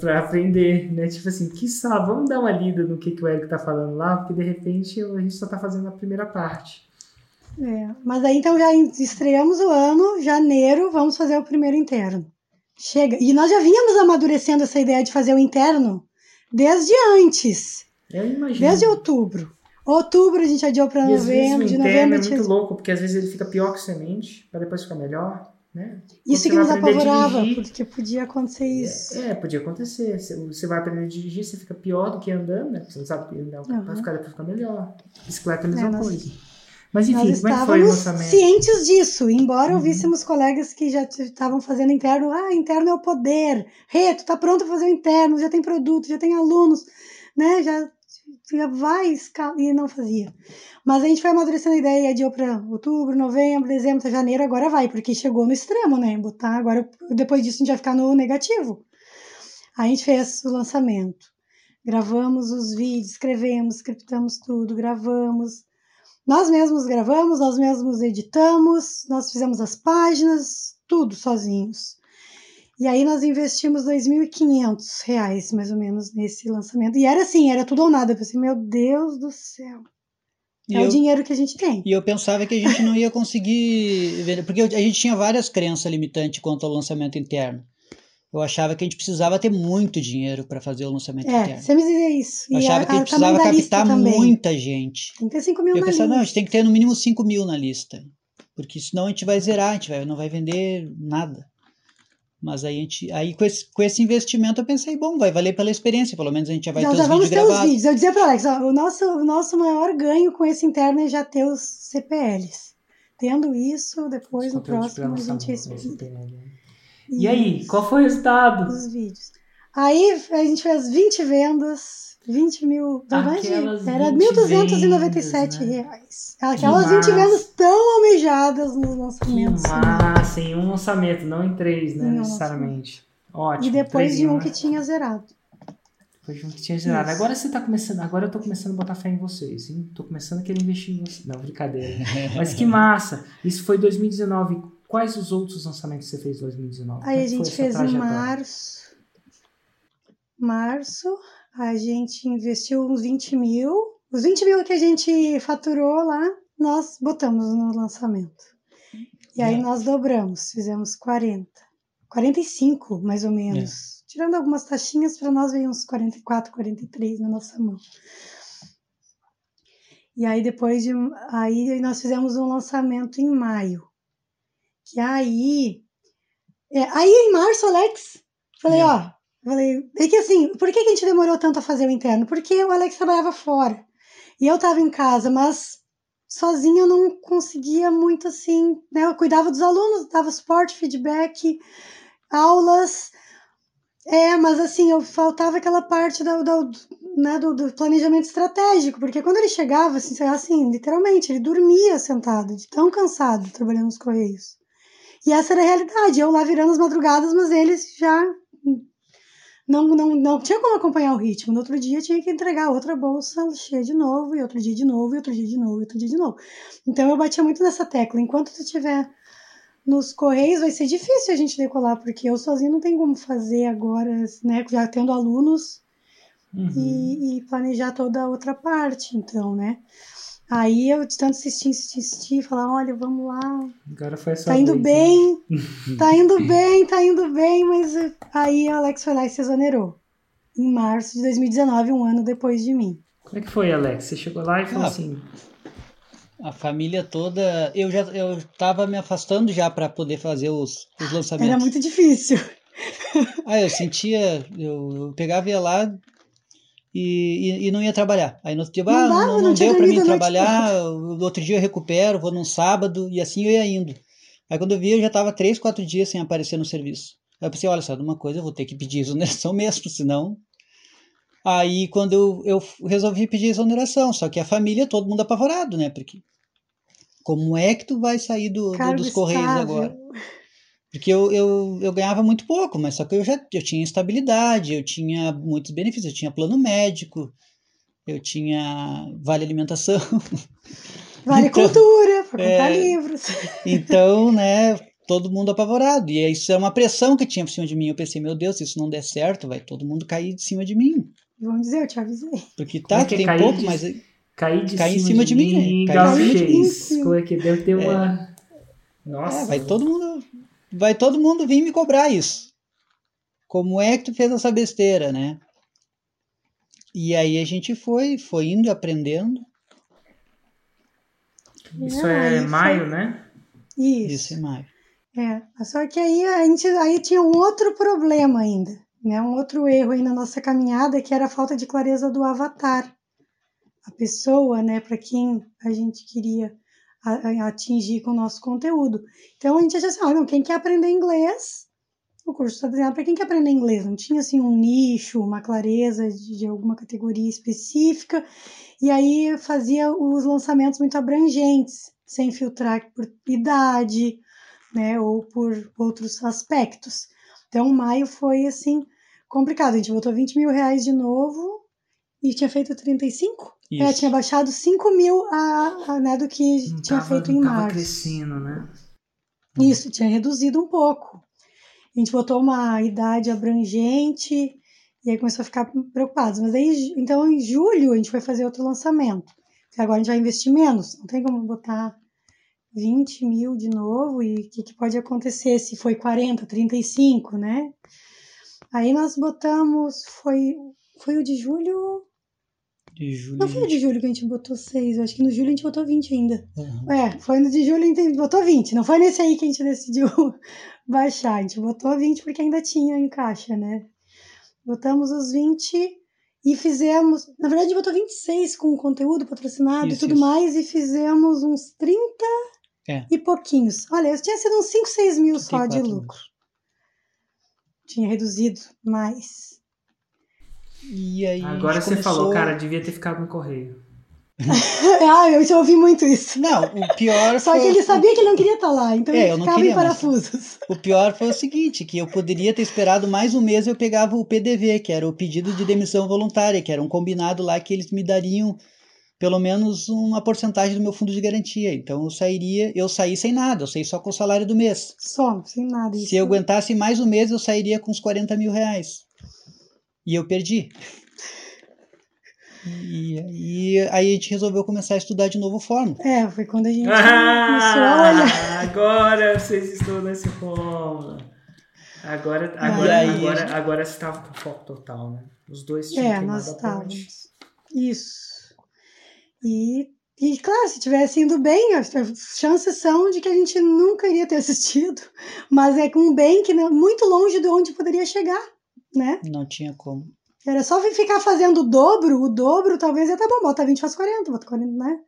para aprender, né? Tipo assim, que sabe, vamos dar uma lida no que, que o Érico tá falando lá, porque de repente a gente só tá fazendo a primeira parte. É, mas aí então já estreamos o ano, janeiro, vamos fazer o primeiro interno. Chega. E nós já vínhamos amadurecendo essa ideia de fazer o interno desde antes. Eu imagino. Desde outubro. Outubro a gente adiou para novembro, de novembro. É muito louco, porque às vezes ele fica pior que semente, para depois ficar melhor. Né? Isso que nos apavorava, porque podia acontecer isso. É, é, podia acontecer. Você vai aprender a dirigir, você fica pior do que andando, né? Você não sabe andar, uhum. para ficar, ficar melhor. Bicicleta é a mesma é, coisa. Mas enfim, Nós como é que foi o lançamento? cientes disso, embora uhum. ouvíssemos colegas que já estavam fazendo interno, ah, interno é o poder, Rê, tu tá pronto para fazer o interno, já tem produto, já tem alunos, né, já, já vai, e não fazia. Mas a gente foi amadurecendo a ideia, adiou para outubro, novembro, dezembro, janeiro, agora vai, porque chegou no extremo, né, botar, agora, depois disso a gente vai ficar no negativo. Aí a gente fez o lançamento, gravamos os vídeos, escrevemos, scriptamos tudo, gravamos, nós mesmos gravamos, nós mesmos editamos, nós fizemos as páginas, tudo sozinhos. E aí nós investimos R$ 2.500, mais ou menos, nesse lançamento. E era assim, era tudo ou nada. Eu pensei, meu Deus do céu. É o dinheiro que a gente tem. E eu pensava que a gente não ia conseguir vender, porque a gente tinha várias crenças limitantes quanto ao lançamento interno. Eu achava que a gente precisava ter muito dinheiro para fazer o lançamento é, interno. Você me dizia isso. Eu achava a, que a gente precisava captar muita gente. Tem que ter 5 mil eu na pensava, lista. não, a gente tem que ter no mínimo 5 mil na lista. Porque senão a gente vai zerar, a gente vai, não vai vender nada. Mas aí, a gente, aí com, esse, com esse investimento eu pensei, bom, vai valer pela experiência, pelo menos a gente já vai já, ter já os vamos vídeos ter gravados. os vídeos. Eu dizia para Alex, ó, o, nosso, o nosso maior ganho com esse interno é já ter os CPLs. Tendo isso, depois no próximo a gente... E aí, qual foi o resultado? Os vídeos. Aí a gente fez 20 vendas, 20 mil. Aquelas era 1.297 né? reais. Aquelas 20 vendas tão almejadas nos lançamentos. Que massa, em um lançamento, não em três, né? Em necessariamente. Um Ótimo. E depois de um que tinha zerado. Depois de um que tinha zerado. Isso. Agora você tá começando. Agora eu tô começando a botar fé em vocês, hein? Tô começando a querer investir em vocês. Não, brincadeira. Mas que massa! Isso foi 2019. Quais os outros lançamentos que você fez em 2019? Aí a gente fez em março. Março, a gente investiu uns 20 mil. Os 20 mil que a gente faturou lá, nós botamos no lançamento. E aí nós dobramos, fizemos 40. 45, mais ou menos. É. Tirando algumas taxinhas, para nós veio uns 44, 43 na nossa mão. E aí depois de. Aí nós fizemos um lançamento em maio. Que aí. É, aí em março, Alex, falei, é. ó. Falei, é que assim, por que, que a gente demorou tanto a fazer o interno? Porque o Alex trabalhava fora. E eu tava em casa, mas sozinha eu não conseguia muito assim, né? Eu cuidava dos alunos, dava suporte, feedback, aulas. É, mas assim, eu faltava aquela parte do, do, né, do, do, planejamento estratégico, porque quando ele chegava, assim, assim, literalmente, ele dormia sentado, de tão cansado trabalhando nos Correios. E essa era a realidade. Eu lá virando as madrugadas, mas eles já não, não, não tinha como acompanhar o ritmo. No outro dia tinha que entregar outra bolsa cheia de novo, e outro dia de novo, e outro dia de novo, e outro dia de novo. Então eu batia muito nessa tecla. Enquanto tu estiver nos Correios, vai ser difícil a gente decolar, porque eu sozinho não tenho como fazer agora, né? Já tendo alunos uhum. e, e planejar toda a outra parte, então, né? Aí eu de tanto insistir, insistir, insistir, falar, olha, vamos lá. Agora foi Tá indo vez, bem, tá indo bem, tá indo bem, mas aí o Alex foi lá e se exonerou. Em março de 2019, um ano depois de mim. Como é que foi, Alex? Você chegou lá e falou ah, assim. A família toda. Eu já eu tava me afastando já para poder fazer os, os lançamentos. Era muito difícil. Ah, eu sentia. Eu, eu pegava e ia lá, e, e, e, não ia trabalhar. Aí no outro dia, não, ah, não, não, não deu para mim trabalhar, no outro dia eu recupero, vou num sábado, e assim eu ia indo. Aí quando eu vi, eu já estava três, quatro dias sem aparecer no serviço. Aí eu pensei, olha só, de uma coisa, eu vou ter que pedir exoneração mesmo, senão... Aí quando eu, eu resolvi pedir exoneração, só que a família, todo mundo apavorado, né, porque... Como é que tu vai sair do, do- dos Correios agora? Porque eu, eu, eu ganhava muito pouco, mas só que eu já eu tinha estabilidade, eu tinha muitos benefícios, eu tinha plano médico, eu tinha vale alimentação. Vale Então, cultura, para comprar é. livros. Então, né, todo mundo apavorado. E isso é uma pressão que tinha por cima de mim. Eu pensei, meu Deus, se isso não der certo, vai todo mundo cair de cima de mim. Vamos dizer, eu te avisei. Porque tá, é que é tem pouco, de- mas Cair de Cair em cima, cima de mim, mim, né? Cair de fez. cima. Como é que deve ter uma. Nossa. é, vai todo mundo vai todo mundo vir me cobrar isso. Como é que tu fez essa besteira, né? E aí a gente foi, foi indo e aprendendo. Isso É, é foi- maio, né? Isso. Isso em maio. É, só que aí a gente aí tinha um outro problema ainda, né? Um outro erro aí na nossa caminhada, que era a falta de clareza do avatar. A pessoa, né, para quem a gente queria atingir com o nosso conteúdo. Então a gente achava assim, ah, não, quem quer aprender inglês, o curso está desenhado para quem quer aprender inglês. Não tinha assim um nicho, uma clareza de, de alguma categoria específica. E aí fazia os lançamentos muito abrangentes, sem filtrar por idade, né, ou por outros aspectos. Então, maio foi assim complicado. A gente botou 20 mil reais de novo e tinha feito 35. É, Isso. tinha baixado 5 mil a, a, né, do que Não tinha tava, feito em não tava março. crescendo, né? Isso, tinha reduzido um pouco. A gente botou uma idade abrangente e aí começou a ficar preocupados. Mas aí, então, em julho, a gente foi fazer outro lançamento. Porque agora a gente vai investir menos. Não tem como botar 20 mil de novo e o que, que pode acontecer se foi 40, 35, né? Aí nós botamos, foi, foi o de julho... De julho. Não foi de julho que a gente botou 6, eu acho que no julho a gente botou 20 ainda. Uhum. É, foi no de julho a gente botou 20. Não foi nesse aí que a gente decidiu baixar. A gente botou 20 porque ainda tinha em caixa, né? Botamos os 20 e fizemos. Na verdade, a gente botou 26 com conteúdo patrocinado Isso, e tudo isso. mais. E fizemos uns 30 É. e pouquinhos. Olha, tinha sido uns 5, 6 mil só de 34 lucro. Tinha reduzido mais. E aí Agora você começou- falou, cara, devia ter ficado no correio. ah, eu já ouvi muito isso. Não, o pior Só foi... que ele sabia que ele não queria estar lá, então É, ele eu não ficava queria, em parafusos. O pior foi o seguinte, que eu poderia ter esperado mais um mês e eu pegava o PDV, que era o pedido de demissão voluntária, que era um combinado lá que eles me dariam pelo menos uma porcentagem do meu fundo de garantia. Então eu sairia, eu saí sem nada, eu saí só com o salário do mês. Só, sem nada. Se eu aguentasse mais um mês, eu sairia com uns 40 mil reais. E eu perdi. E aí, aí a gente resolveu começar a estudar de novo forma. É, foi quando a gente começou a olhar. Ah, agora vocês estão nesse fórmula. Agora, agora, E aí, agora, gente- agora você estava com foco total, né? Os dois tinham É, queimado nós a ponte. estávamos. Isso. E, e, claro, se tivesse indo bem, as as chances são de que a gente nunca iria ter assistido. Mas é com um bem que não- muito longe de onde poderia chegar, né? Não tinha como. Era só ficar fazendo o dobro, o dobro talvez ia tá bom, bota 20, faz 40, bota 40, né?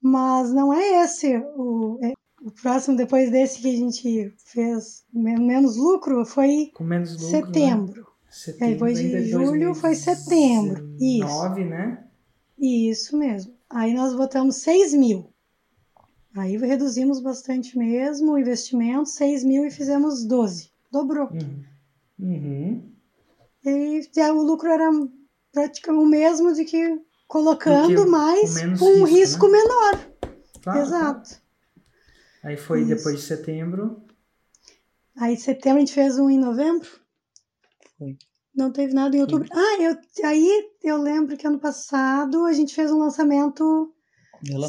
Mas não é esse o, é- o próximo, depois desse que a gente fez men- menos lucro, foi Com menos lucro, setembro. Né? Setembro depois de ainda julho foi setembro. Isso. 2019, né? Isso mesmo. Aí nós botamos 6 mil. Aí reduzimos bastante mesmo o investimento, 6 mil e fizemos 12. Dobrou. Uhum. Uhum. E o lucro era praticamente o mesmo de que colocando, Do que mas com um risco, risco né? menor. Claro, Exato. Aí foi Isso. depois de setembro. Aí em setembro a gente fez um em novembro. Foi. Não teve nada em outubro. Ah, eu, aí eu lembro que ano passado a gente fez um lançamento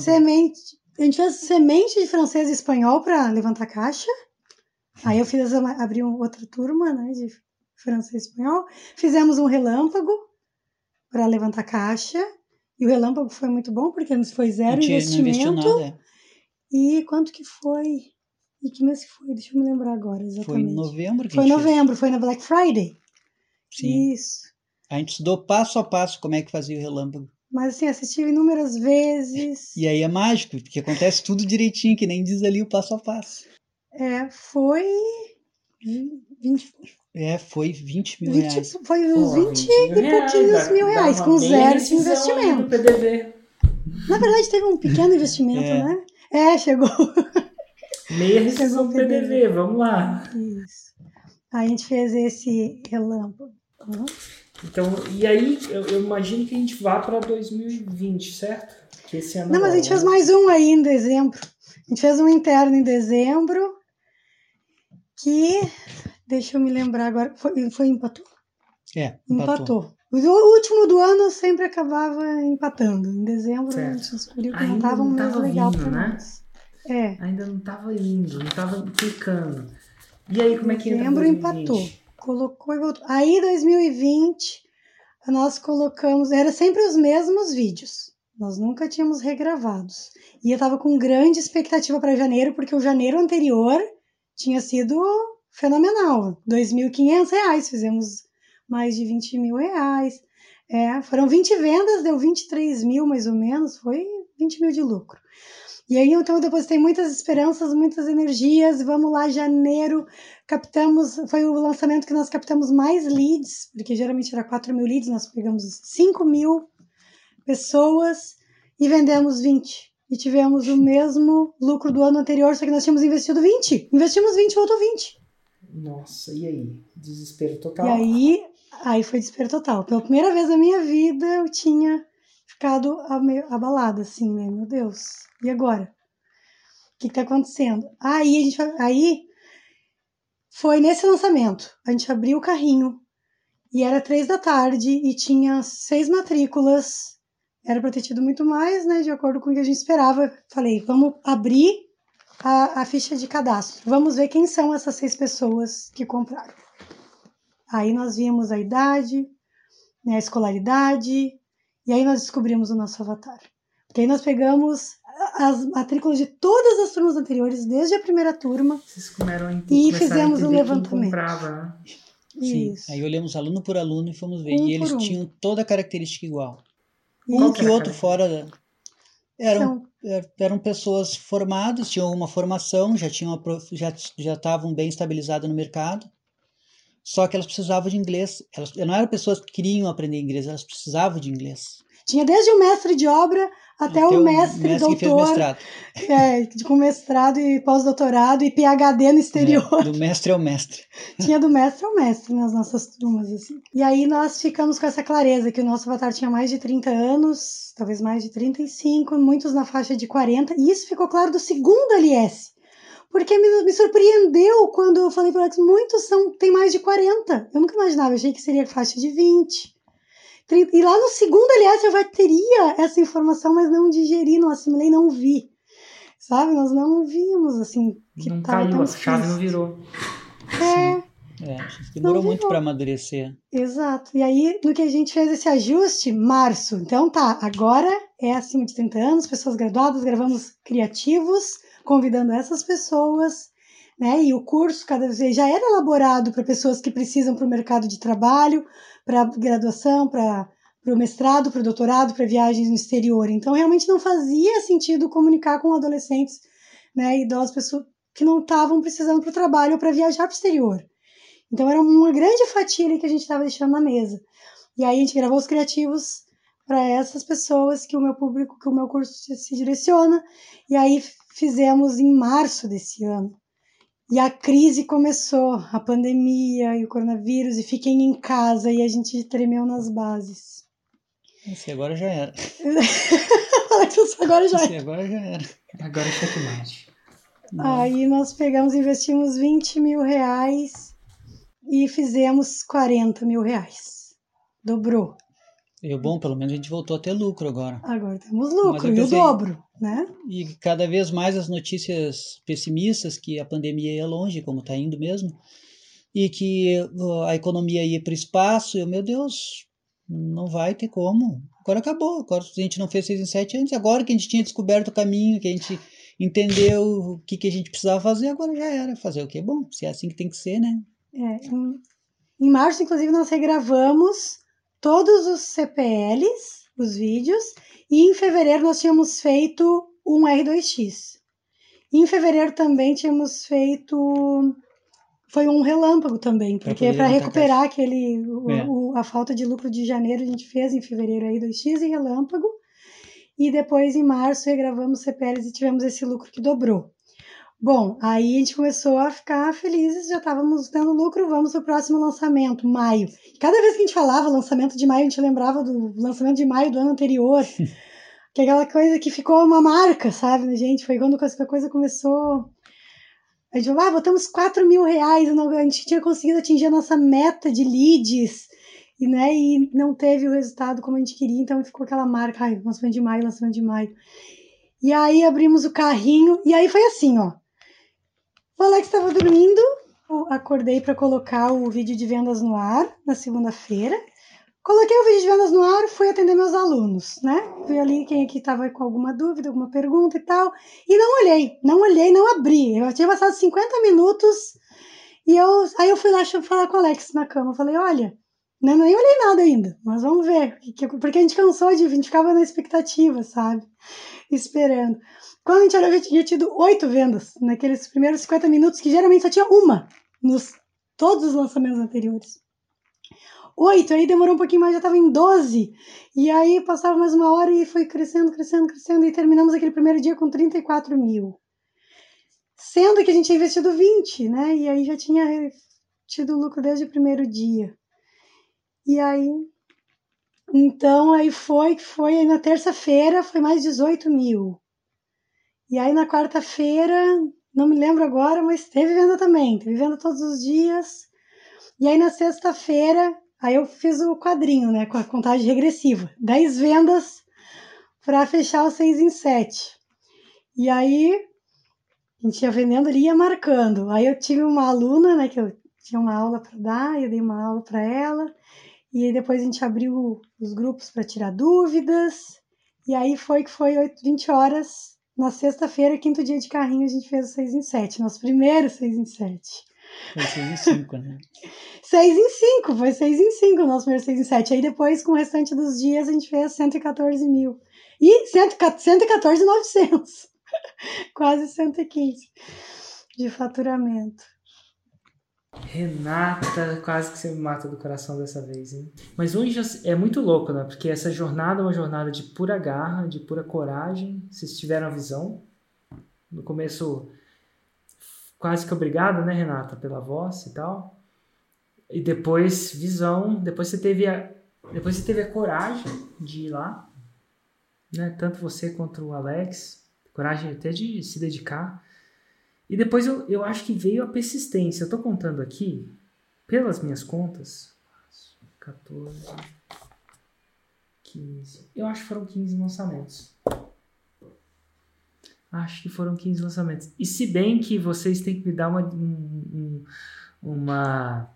semente. A gente fez semente de francês e espanhol para levantar caixa. Aí eu fiz abri outra turma, né, de francês e espanhol. Fizemos um relâmpago para levantar caixa. E o relâmpago foi muito bom porque nos foi zero não investimento. nada. é. E quanto que foi? E que mês que foi? Deixa eu me lembrar agora Foi exatamente. em novembro que Foi em gente fez. novembro, foi na Black Friday. Sim. Isso. A gente estudou passo a passo como é que fazia o relâmpago. Mas assim, assisti inúmeras vezes. E aí é mágico, porque acontece tudo direitinho, que nem diz ali o passo a passo. É, foi. 20, É, foi 20 mil 20 reais. foi uns Pô, 20 mil e reais, pouquinhos mil reais, com zero de investimento. Na verdade, teve um pequeno investimento, É. né? É, chegou. Meia rescisão do PDV, PDV. vamos lá. Isso. Aí a gente fez esse relâmpago. Uhum. Então, e aí, eu, eu imagino que a gente vá para 2020, certo? Que esse ano Não, mas a gente fez né? mais um aí em dezembro. A gente fez um interno em dezembro que, deixa eu me lembrar agora, foi, foi empatou? É, empatou. Empatou. O último do ano sempre acabava empatando. Em dezembro a gente descobriu que não estava muito tava legal para né? nós. É, Ainda não tava indo, não tava clicando. E aí, como é que dezembro 2020? empatou. Colocou e voltou. Aí 2020 nós colocamos, era sempre os mesmos vídeos. Nós nunca tínhamos regravados. E eu tava com grande expectativa para janeiro, porque o janeiro anterior tinha sido fenomenal. 2.500 reais, fizemos mais de 20 mil reais. É, foram 20 vendas, deu 23 mil mais ou menos, foi 20 mil de lucro. E aí, então, eu depositei muitas esperanças, muitas energias. Vamos lá, janeiro, captamos. Foi o lançamento que nós captamos mais leads, porque geralmente era 4 mil leads, nós pegamos 5 mil pessoas e vendemos 20. E tivemos o mesmo lucro do ano anterior, só que nós tínhamos investido 20. Investimos 20, voltou 20. Nossa, e aí? Desespero total. E aí, aí foi desespero total. Pela primeira vez na minha vida, eu tinha ficado abalada, assim, né? Meu Deus, e agora? O que, que tá acontecendo? Aí, a gente, aí foi nesse lançamento. A gente abriu o carrinho e era três da tarde e tinha seis matrículas. Era para ter tido muito mais, né? De acordo com o que a gente esperava. Falei, vamos abrir a, a ficha de cadastro. Vamos ver quem são essas seis pessoas que compraram. Aí nós vimos a idade, né, a escolaridade, e aí nós descobrimos o nosso avatar. Porque aí nós pegamos as matrículas de todas as turmas anteriores, desde a primeira turma. Vocês comeram a ent- E fizemos um levantamento. comprava? Sim. Isso. Aí olhamos aluno por aluno e fomos ver. Um e eles um. tinham toda a característica igual. Um que outro fora. da- Eram, er- eram pessoas formadas, tinham uma formação, já tinham uma prof- já já estavam bem estabilizadas no mercado. Só que elas precisavam de inglês. Elas não eram pessoas que queriam aprender inglês, elas precisavam de inglês. Tinha desde o mestre de obra até, o mestre, que fez doutor, mestrado. é, com mestrado e pós-doutorado e PhD no exterior. É, do mestre ao mestre. Tinha do mestre ao mestre nas nossas turmas, assim. E aí nós ficamos com essa clareza que o nosso avatar tinha mais de 30 anos, talvez mais de 35, muitos na faixa de 40, e isso ficou claro do segundo LS. Porque me, me surpreendeu quando eu falei para Alex, muitos são, tem mais de 40. Eu nunca imaginava, eu achei que seria faixa de 20. 30, e lá no segundo LS eu já teria essa informação, mas não digeri, não assimilei, não vi. Sabe? Nós não vimos, assim, que Não caiu, tão a chave não virou. É, É, demorou muito para amadurecer. Exato. E aí, no que a gente fez esse ajuste, março. Então tá, agora é acima de 30 anos, pessoas graduadas, gravamos criativos, convidando essas pessoas, né? E o curso cada vez já era elaborado para pessoas que precisam para o mercado de trabalho, para graduação, para o mestrado, para o doutorado, para viagens no exterior. Então, realmente não fazia sentido comunicar com adolescentes, né? Idosas, pessoas que não estavam precisando para o trabalho ou para viajar para o exterior. Então era uma grande fatia que a gente estava deixando na mesa. E aí a gente gravou os criativos para essas pessoas que o meu público, que o meu curso se direciona. E aí fizemos em março desse ano. E a crise começou, a pandemia e o coronavírus, e fiquem em casa, e a gente tremeu nas bases. Esse agora já era. Alex, agora já. Esse agora já era. Agora é checkmate. Aí nós pegamos, investimos 20 mil reais e fizemos 40 mil reais. Dobrou. E o bom, pelo menos a gente voltou a ter lucro agora. Agora temos lucro, e o dobro, né? E cada vez mais as notícias pessimistas que a pandemia ia longe, como está indo mesmo, e que a economia ia para o espaço. Eu, meu Deus, não vai ter como. Agora acabou. Agora a gente não fez seis em sete anos. Agora que a gente tinha descoberto o caminho, que a gente entendeu o que, que a gente precisava fazer, agora já era. Fazer o que? Bom, se é assim que tem que ser, né? É, em, em março, inclusive, nós regravamos todos os CPLs, os vídeos, e em fevereiro nós tínhamos feito um R2X. E em fevereiro também tínhamos feito. Foi um relâmpago também, porque para recuperar aquele, o- É. o- a falta de lucro de janeiro, a gente fez em fevereiro R2X e relâmpago. e depois em março regravamos CPLs e tivemos esse lucro que dobrou. Bom, aí a gente começou a ficar felizes, já estávamos tendo lucro, vamos para o próximo lançamento, maio. Cada vez que a gente falava lançamento de maio, a gente lembrava do lançamento de maio do ano anterior, que é aquela coisa que ficou uma marca, sabe, gente? Foi quando a coisa começou. A gente falou, ah, botamos 4 mil reais, a gente tinha conseguido atingir a nossa meta de leads, e, né, e não teve o resultado como a gente queria, então ficou aquela marca, ai, lançamento de maio, lançamento de maio. E aí abrimos o carrinho, e aí foi assim, ó. O Alex estava dormindo, eu acordei para colocar o vídeo de vendas no ar na segunda-feira. Coloquei o vídeo de vendas no ar, fui atender meus alunos, né? Fui ali quem aqui estava com alguma dúvida, alguma pergunta e tal. E não olhei, não olhei, não abri. Eu tinha passado 50 minutos e eu, aí eu fui lá falar com o Alex na cama. Eu falei, olha, não, nem olhei nada ainda, mas vamos ver. Porque a gente cansou de, a gente ficava na expectativa, sabe? Esperando. Quando a gente olhou, eu tinha tido oito vendas naqueles primeiros 50 minutos, que geralmente só tinha uma nos todos os lançamentos anteriores. Oito, aí demorou um pouquinho mais, já estava em 12. E aí passava mais uma hora e foi crescendo, crescendo, crescendo. E terminamos aquele primeiro dia com 34 mil. Sendo que a gente tinha investido 20, né? E aí já tinha tido lucro desde o primeiro dia. E aí. Então aí foi que foi. Aí na terça-feira foi mais 18 mil. E aí na quarta-feira, não me lembro agora, mas teve venda também, teve venda todos os dias. E aí na sexta-feira, aí eu fiz o quadrinho, né, com a contagem regressiva. 10 vendas para fechar o 6 em 7. E aí a gente ia vendendo ali ia marcando. Aí eu tive uma aluna, né, que eu tinha uma aula para dar, eu dei uma aula para ela. E depois a gente abriu os grupos para tirar dúvidas. E aí foi que foi 8, 20 horas na sexta-feira, quinto dia de carrinho, a gente fez o 6 em 7. Nosso primeiro 6 em 7. Foi 6 em 5, né? 6 em 5, foi 6 em 5 o nosso primeiro 6 em 7. Aí depois, com o restante dos dias, a gente fez 114 mil. E 114,900. Quase 115 de faturamento. Renata, quase que você me mata do coração dessa vez, hein? Mas hoje é muito louco, né? Porque essa jornada é uma jornada de pura garra, de pura coragem. Vocês tiveram a visão. No começo, quase que obrigado, né, Renata, pela voz e tal. E depois, visão. Depois você teve a, depois você teve a coragem de ir lá, né? Tanto você quanto o Alex. Coragem até de se dedicar. E depois eu, eu acho que veio a persistência. Eu estou contando aqui, pelas minhas contas, 14, 15. Eu acho que foram 15 lançamentos. Acho que foram 15 lançamentos. E se bem que vocês têm que me dar uma, um, uma,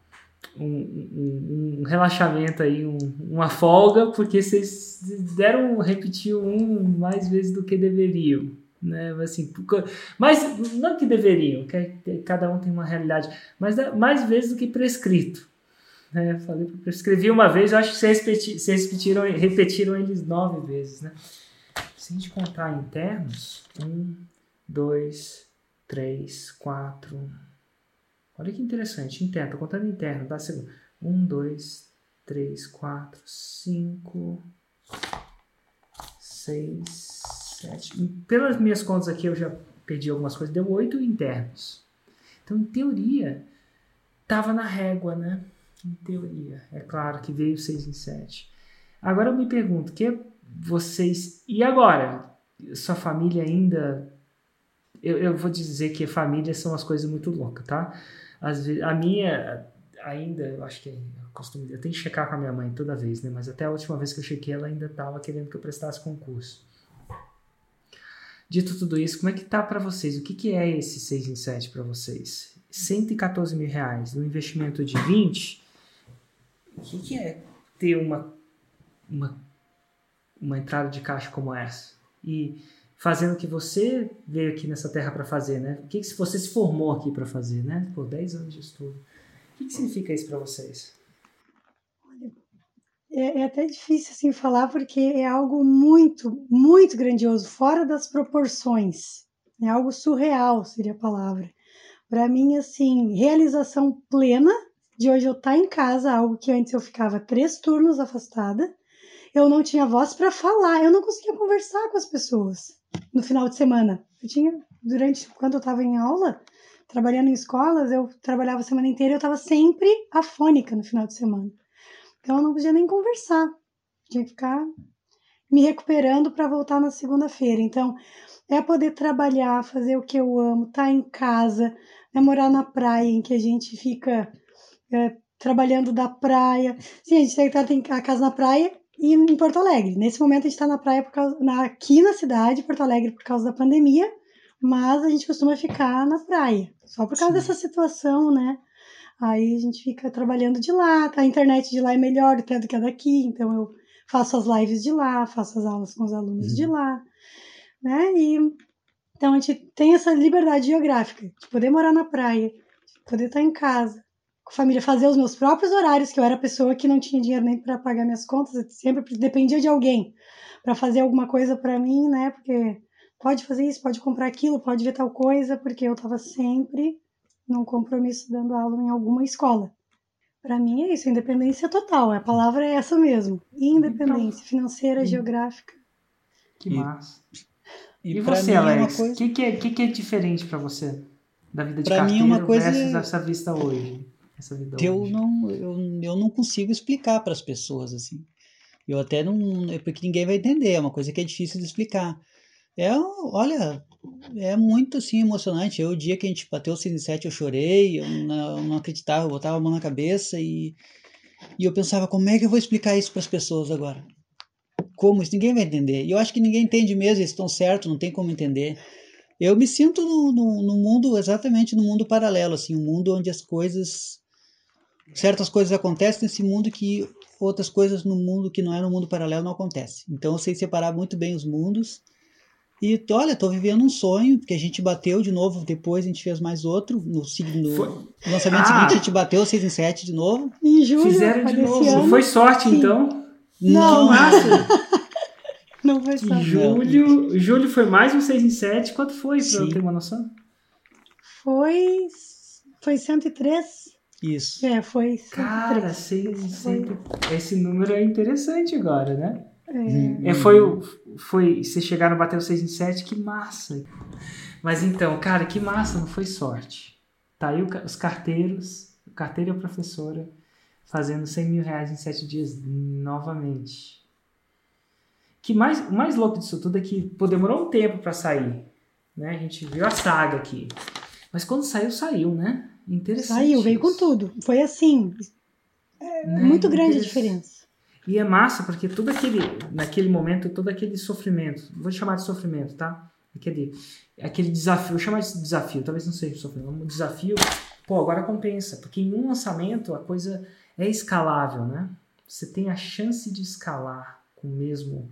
um, um, um, relaxamento aí, um, uma folga, porque vocês deram repetir um mais vezes do que deveriam né? Assim, mas não que deveriam, que cada um tem uma realidade, mas mais vezes do que prescrito. Né? Falei, prescrevi uma vez, eu acho que vocês, repeti, vocês repetiram, repetiram eles nove vezes, né? Se a gente contar internos, um, dois, três, quatro. Olha que interessante, interno, tô contando interno, tá? Um, dois, três, quatro, cinco, seis, Sete. Pelas minhas contas aqui, eu já perdi algumas coisas, deu oito internos. Então, em teoria, estava na régua, né? Em teoria. É claro que veio seis em sete. Agora eu me pergunto, que vocês. E agora? Sua família ainda. Eu, eu vou dizer que família são as coisas muito loucas, tá? Às vezes, a minha ainda, eu acho que é costume, eu tenho que checar com a minha mãe toda vez, né? Mas até a última vez que eu chequei, ela ainda estava querendo que eu prestasse concurso. Dito tudo isso, como é que tá para vocês? O que, que é esse 6 em 7 para vocês? 114 mil reais no investimento de 20, o que, que é ter uma, uma, uma entrada de caixa como essa? E fazendo o que você veio aqui nessa terra para fazer, né? O que, que você se formou aqui para fazer, né? Por 10 anos de estudo. O que, que significa isso para vocês? É, é, até difícil assim falar porque é algo muito, muito grandioso, fora das proporções. É algo surreal, seria a palavra. Para mim, assim, realização plena de hoje eu estar tá em casa, algo que antes eu ficava três turnos afastada. eu não tinha voz para falar, eu não conseguia conversar com as pessoas no final de semana. Eu tinha, durante, quando eu estava em aula, trabalhando em escolas, eu trabalhava a semana inteira eu estava sempre afônica no final de semana. Então eu não podia nem conversar, tinha que ficar me recuperando para voltar na segunda-feira. Então, é poder trabalhar, fazer o que eu amo, estar tá em casa, é morar na praia, em que a gente fica é, trabalhando da praia. Sim, a gente tá, tem a casa na praia e em Porto Alegre. Nesse momento a gente está na praia por causa, na, aqui na cidade, Porto Alegre, por causa da pandemia, mas a gente costuma ficar na praia, só por causa Sim. dessa situação, né? Aí a gente fica trabalhando de lá, a internet de lá é melhor até do que a daqui, então eu faço as lives de lá, faço as aulas com os alunos uhum. de lá, né? E então a gente tem essa liberdade geográfica de poder morar na praia, de poder estar em casa, com a família, fazer os meus próprios horários, que eu era pessoa que não tinha dinheiro nem para pagar minhas contas, sempre dependia de alguém para fazer alguma coisa para mim, né? Porque pode fazer isso, pode comprar aquilo, pode ver tal coisa, porque eu estava sempre num compromisso dando aula em alguma escola. Para mim é isso, independência total. A palavra é essa mesmo. Independência então, financeira, geográfica. Que massa. E, e você, é Alex? O coisa... que, que, é, que, que é diferente para você da vida de pra carteiro mim é uma coisa versus essa vista hoje? Essa vida que hoje? eu não eu, eu não consigo explicar para as pessoas assim. Eu até não é porque ninguém vai entender, é uma coisa que é difícil de explicar. É, olha, é muito assim emocionante. Eu, o dia que a gente bateu o 7 eu chorei, eu não, eu não acreditava, eu botava a mão na cabeça e, e eu pensava, como é que eu vou explicar isso para as pessoas agora? Como isso? Ninguém vai entender. E eu acho que ninguém entende mesmo, eles estão certos, não tem como entender. Eu me sinto no, no, no, mundo, exatamente no mundo paralelo, assim, um mundo onde as coisas. Certas coisas acontecem nesse mundo que outras coisas no mundo que não é no mundo paralelo não acontecem. Então eu sei separar muito bem os mundos e olha, tô vivendo um sonho, porque a gente bateu de novo, depois a gente fez mais outro. No, no lançamento ah. seguinte a gente bateu 6 em 7 de novo. Em julho. Fizeram de novo. Ano. Foi sorte Sim. então? Não. massa. Não foi sorte. Julho, julho foi mais um 6 em 7. Quanto foi, pra Sim. eu ter uma noção? Foi. Foi 103. Isso. É, foi. 103. Cara, 6 em 7. Esse número é interessante agora, né? É. é foi, foi. Vocês chegaram a bater o 6 em 7, que massa. Mas então, cara, que massa, não foi sorte. Tá aí os carteiros, o carteiro e a professora, fazendo 100 mil reais em 7 dias novamente. Que mais, o mais louco disso tudo é que pô, demorou um tempo para sair. Né? A gente viu a saga aqui. Mas quando saiu, saiu, né? Interessante. Saiu, veio com tudo. Foi assim. É, né? Muito grande a diferença. E é massa porque todo aquele, naquele momento, todo aquele sofrimento, vou chamar de sofrimento, tá? Aquele, aquele desafio, vou chamar de desafio, talvez não seja sofrimento, um desafio, pô, agora compensa, porque em um lançamento a coisa é escalável, né? Você tem a chance de escalar com o mesmo,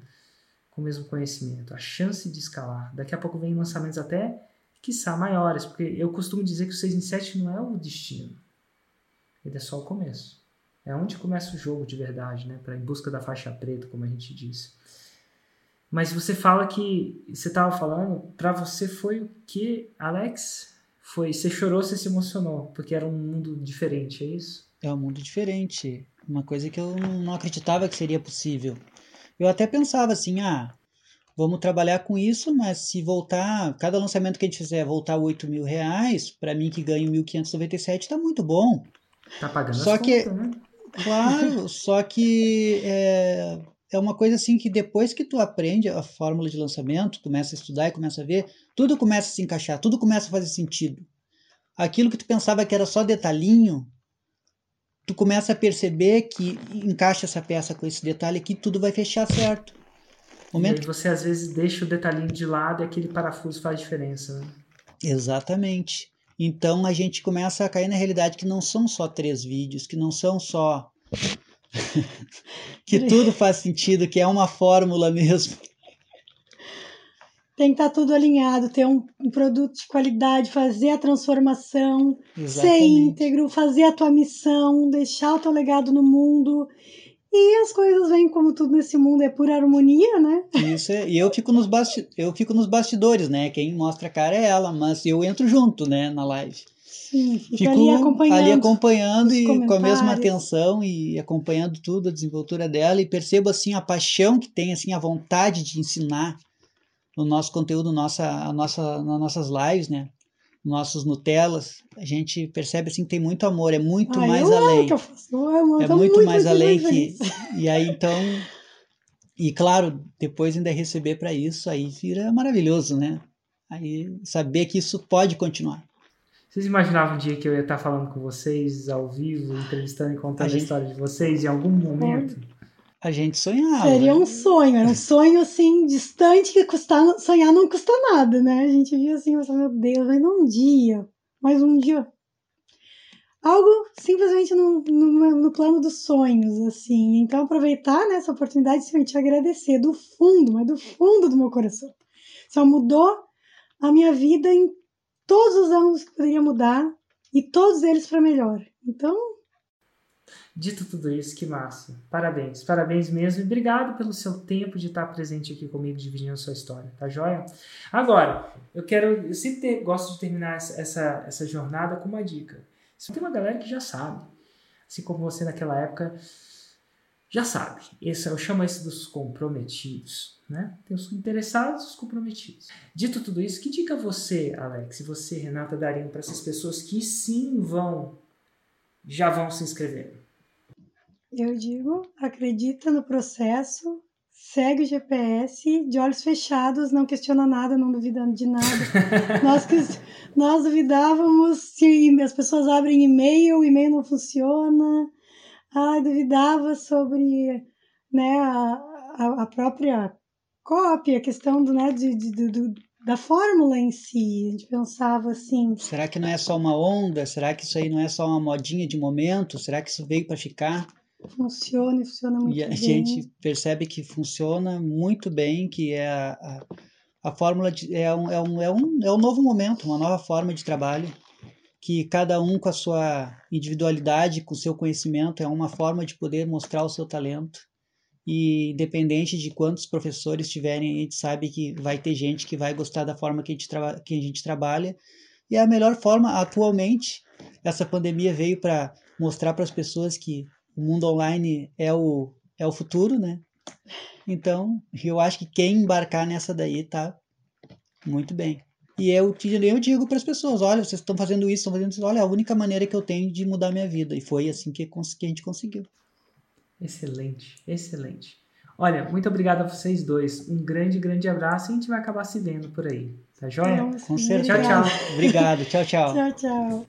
com o mesmo conhecimento, a chance de escalar. Daqui a pouco vem lançamentos até, quiçá, maiores, porque eu costumo dizer que o 6 em 7 não é o destino, ele é só o começo. É onde começa o jogo de verdade, né? Para em busca da faixa preta, como a gente disse. Mas você fala que você estava falando, para você foi o que, Alex? Foi, você chorou, você se emocionou, porque era um mundo diferente, é isso? É um mundo diferente, uma coisa que eu não acreditava que seria possível. Eu até pensava assim, ah, vamos trabalhar com isso, mas se voltar, cada lançamento que a gente fizer voltar 8 mil reais, para mim que ganho 1.597 está muito bom. Tá pagando Só que, contas, né? Claro, só que é, é uma coisa assim que depois que tu aprende a fórmula de lançamento, começa a estudar e começa a ver, tudo começa a se encaixar, tudo começa a fazer sentido. Aquilo que tu pensava que era só detalhinho, tu começa a perceber que encaixa essa peça com esse detalhe aqui, tudo vai fechar certo. Momento... E aí você às vezes deixa o detalhinho de lado e aquele parafuso faz diferença, né? Exatamente. Então a gente começa a cair na realidade que não são só três vídeos, que não são só. que tudo faz sentido, que é uma fórmula mesmo. Tem que estar tá tudo alinhado, ter um, um produto de qualidade, fazer a transformação, Exatamente. ser íntegro, fazer a tua missão, deixar o teu legado no mundo e as coisas vêm como tudo nesse mundo é por harmonia, né? Isso, é, e eu fico nos basti eu fico nos bastidores, né? Quem mostra a cara é ela, mas eu entro junto, né, na live. Sim, Fico ali acompanhando. ali acompanhando e com a mesma atenção e acompanhando tudo, a desenvoltura dela e percebo assim a paixão que tem, assim a vontade de ensinar o nosso conteúdo, nossa, a nossa, nas nossas lives, né? Nossos Nutellas, a gente percebe assim que tem muito amor, é muito Ah, mais além. eu faço, eu amo, eu É tô muito mais além muito que. E aí então. E claro, depois ainda receber para isso, aí vira maravilhoso, né? Aí saber que isso pode continuar. Vocês imaginavam um dia que eu ia estar falando com vocês ao vivo, entrevistando e contando A a, gente- história de vocês em algum momento? A gente sonhava. Seria um sonho, era um sonho assim, distante, que custar, sonhar não custa nada, né? A gente via assim, mas, meu Deus, mas não um dia, mas um dia. Algo simplesmente no, no, no plano dos sonhos, assim. Então, aproveitar né, essa oportunidade e te agradecer do fundo, mas do fundo do meu coração. Só mudou a minha vida em todos os ângulos que poderia mudar e todos eles para melhor. Então, Dito tudo isso, que massa. Parabéns, parabéns mesmo. E obrigado pelo seu tempo de estar presente aqui comigo, dividindo sua história, tá joia? Agora, eu quero. Eu sempre te- gosto de terminar essa, essa, jornada com uma dica. Tem uma galera que já sabe, assim como você naquela época, já sabe. Esse, eu chamo isso dos comprometidos. Né? Tem os interessados os comprometidos. Dito tudo isso, que dica você, Alex, e você, Renata, dariam para essas pessoas que sim vão, já vão se inscrever? Eu digo, acredita no processo, segue o GPS, de olhos fechados, não questiona nada, não duvida de nada. nós, nós duvidávamos se as pessoas abrem e-mail, o e-mail não funciona. Ai, duvidava sobre né, a, a, a própria cópia, a questão do, né, de, de- do- da fórmula em si. A gente pensava assim, Será que não é só uma onda? Será que isso aí não é só uma modinha de momento? Será que isso veio para ficar? Funciona e funciona muito E a bem. gente percebe que funciona muito bem, que é a, a, a fórmula de, é, um, é, um, é, um, é um novo momento, uma nova forma de trabalho, que cada um com a sua individualidade, com o seu conhecimento, é uma forma de poder mostrar o seu talento. E independente de quantos professores tiverem, a gente sabe que vai ter gente que vai gostar da forma que a gente, que a gente trabalha. E é a melhor forma, atualmente, essa pandemia veio para mostrar para as pessoas que o mundo online é o, é o futuro, né? Então, eu acho que quem embarcar nessa daí tá muito bem. E eu, eu digo para as pessoas, olha, vocês estão fazendo isso, estão fazendo isso, olha, é a única maneira que eu tenho de mudar minha vida. E foi assim que, que a gente conseguiu. Excelente, excelente. Olha, muito obrigado a vocês dois. Um grande, grande abraço e a gente vai acabar se vendo por aí. Tá joia? Com certeza. Tchau, tchau. Obrigado, tchau, tchau. Tchau, tchau.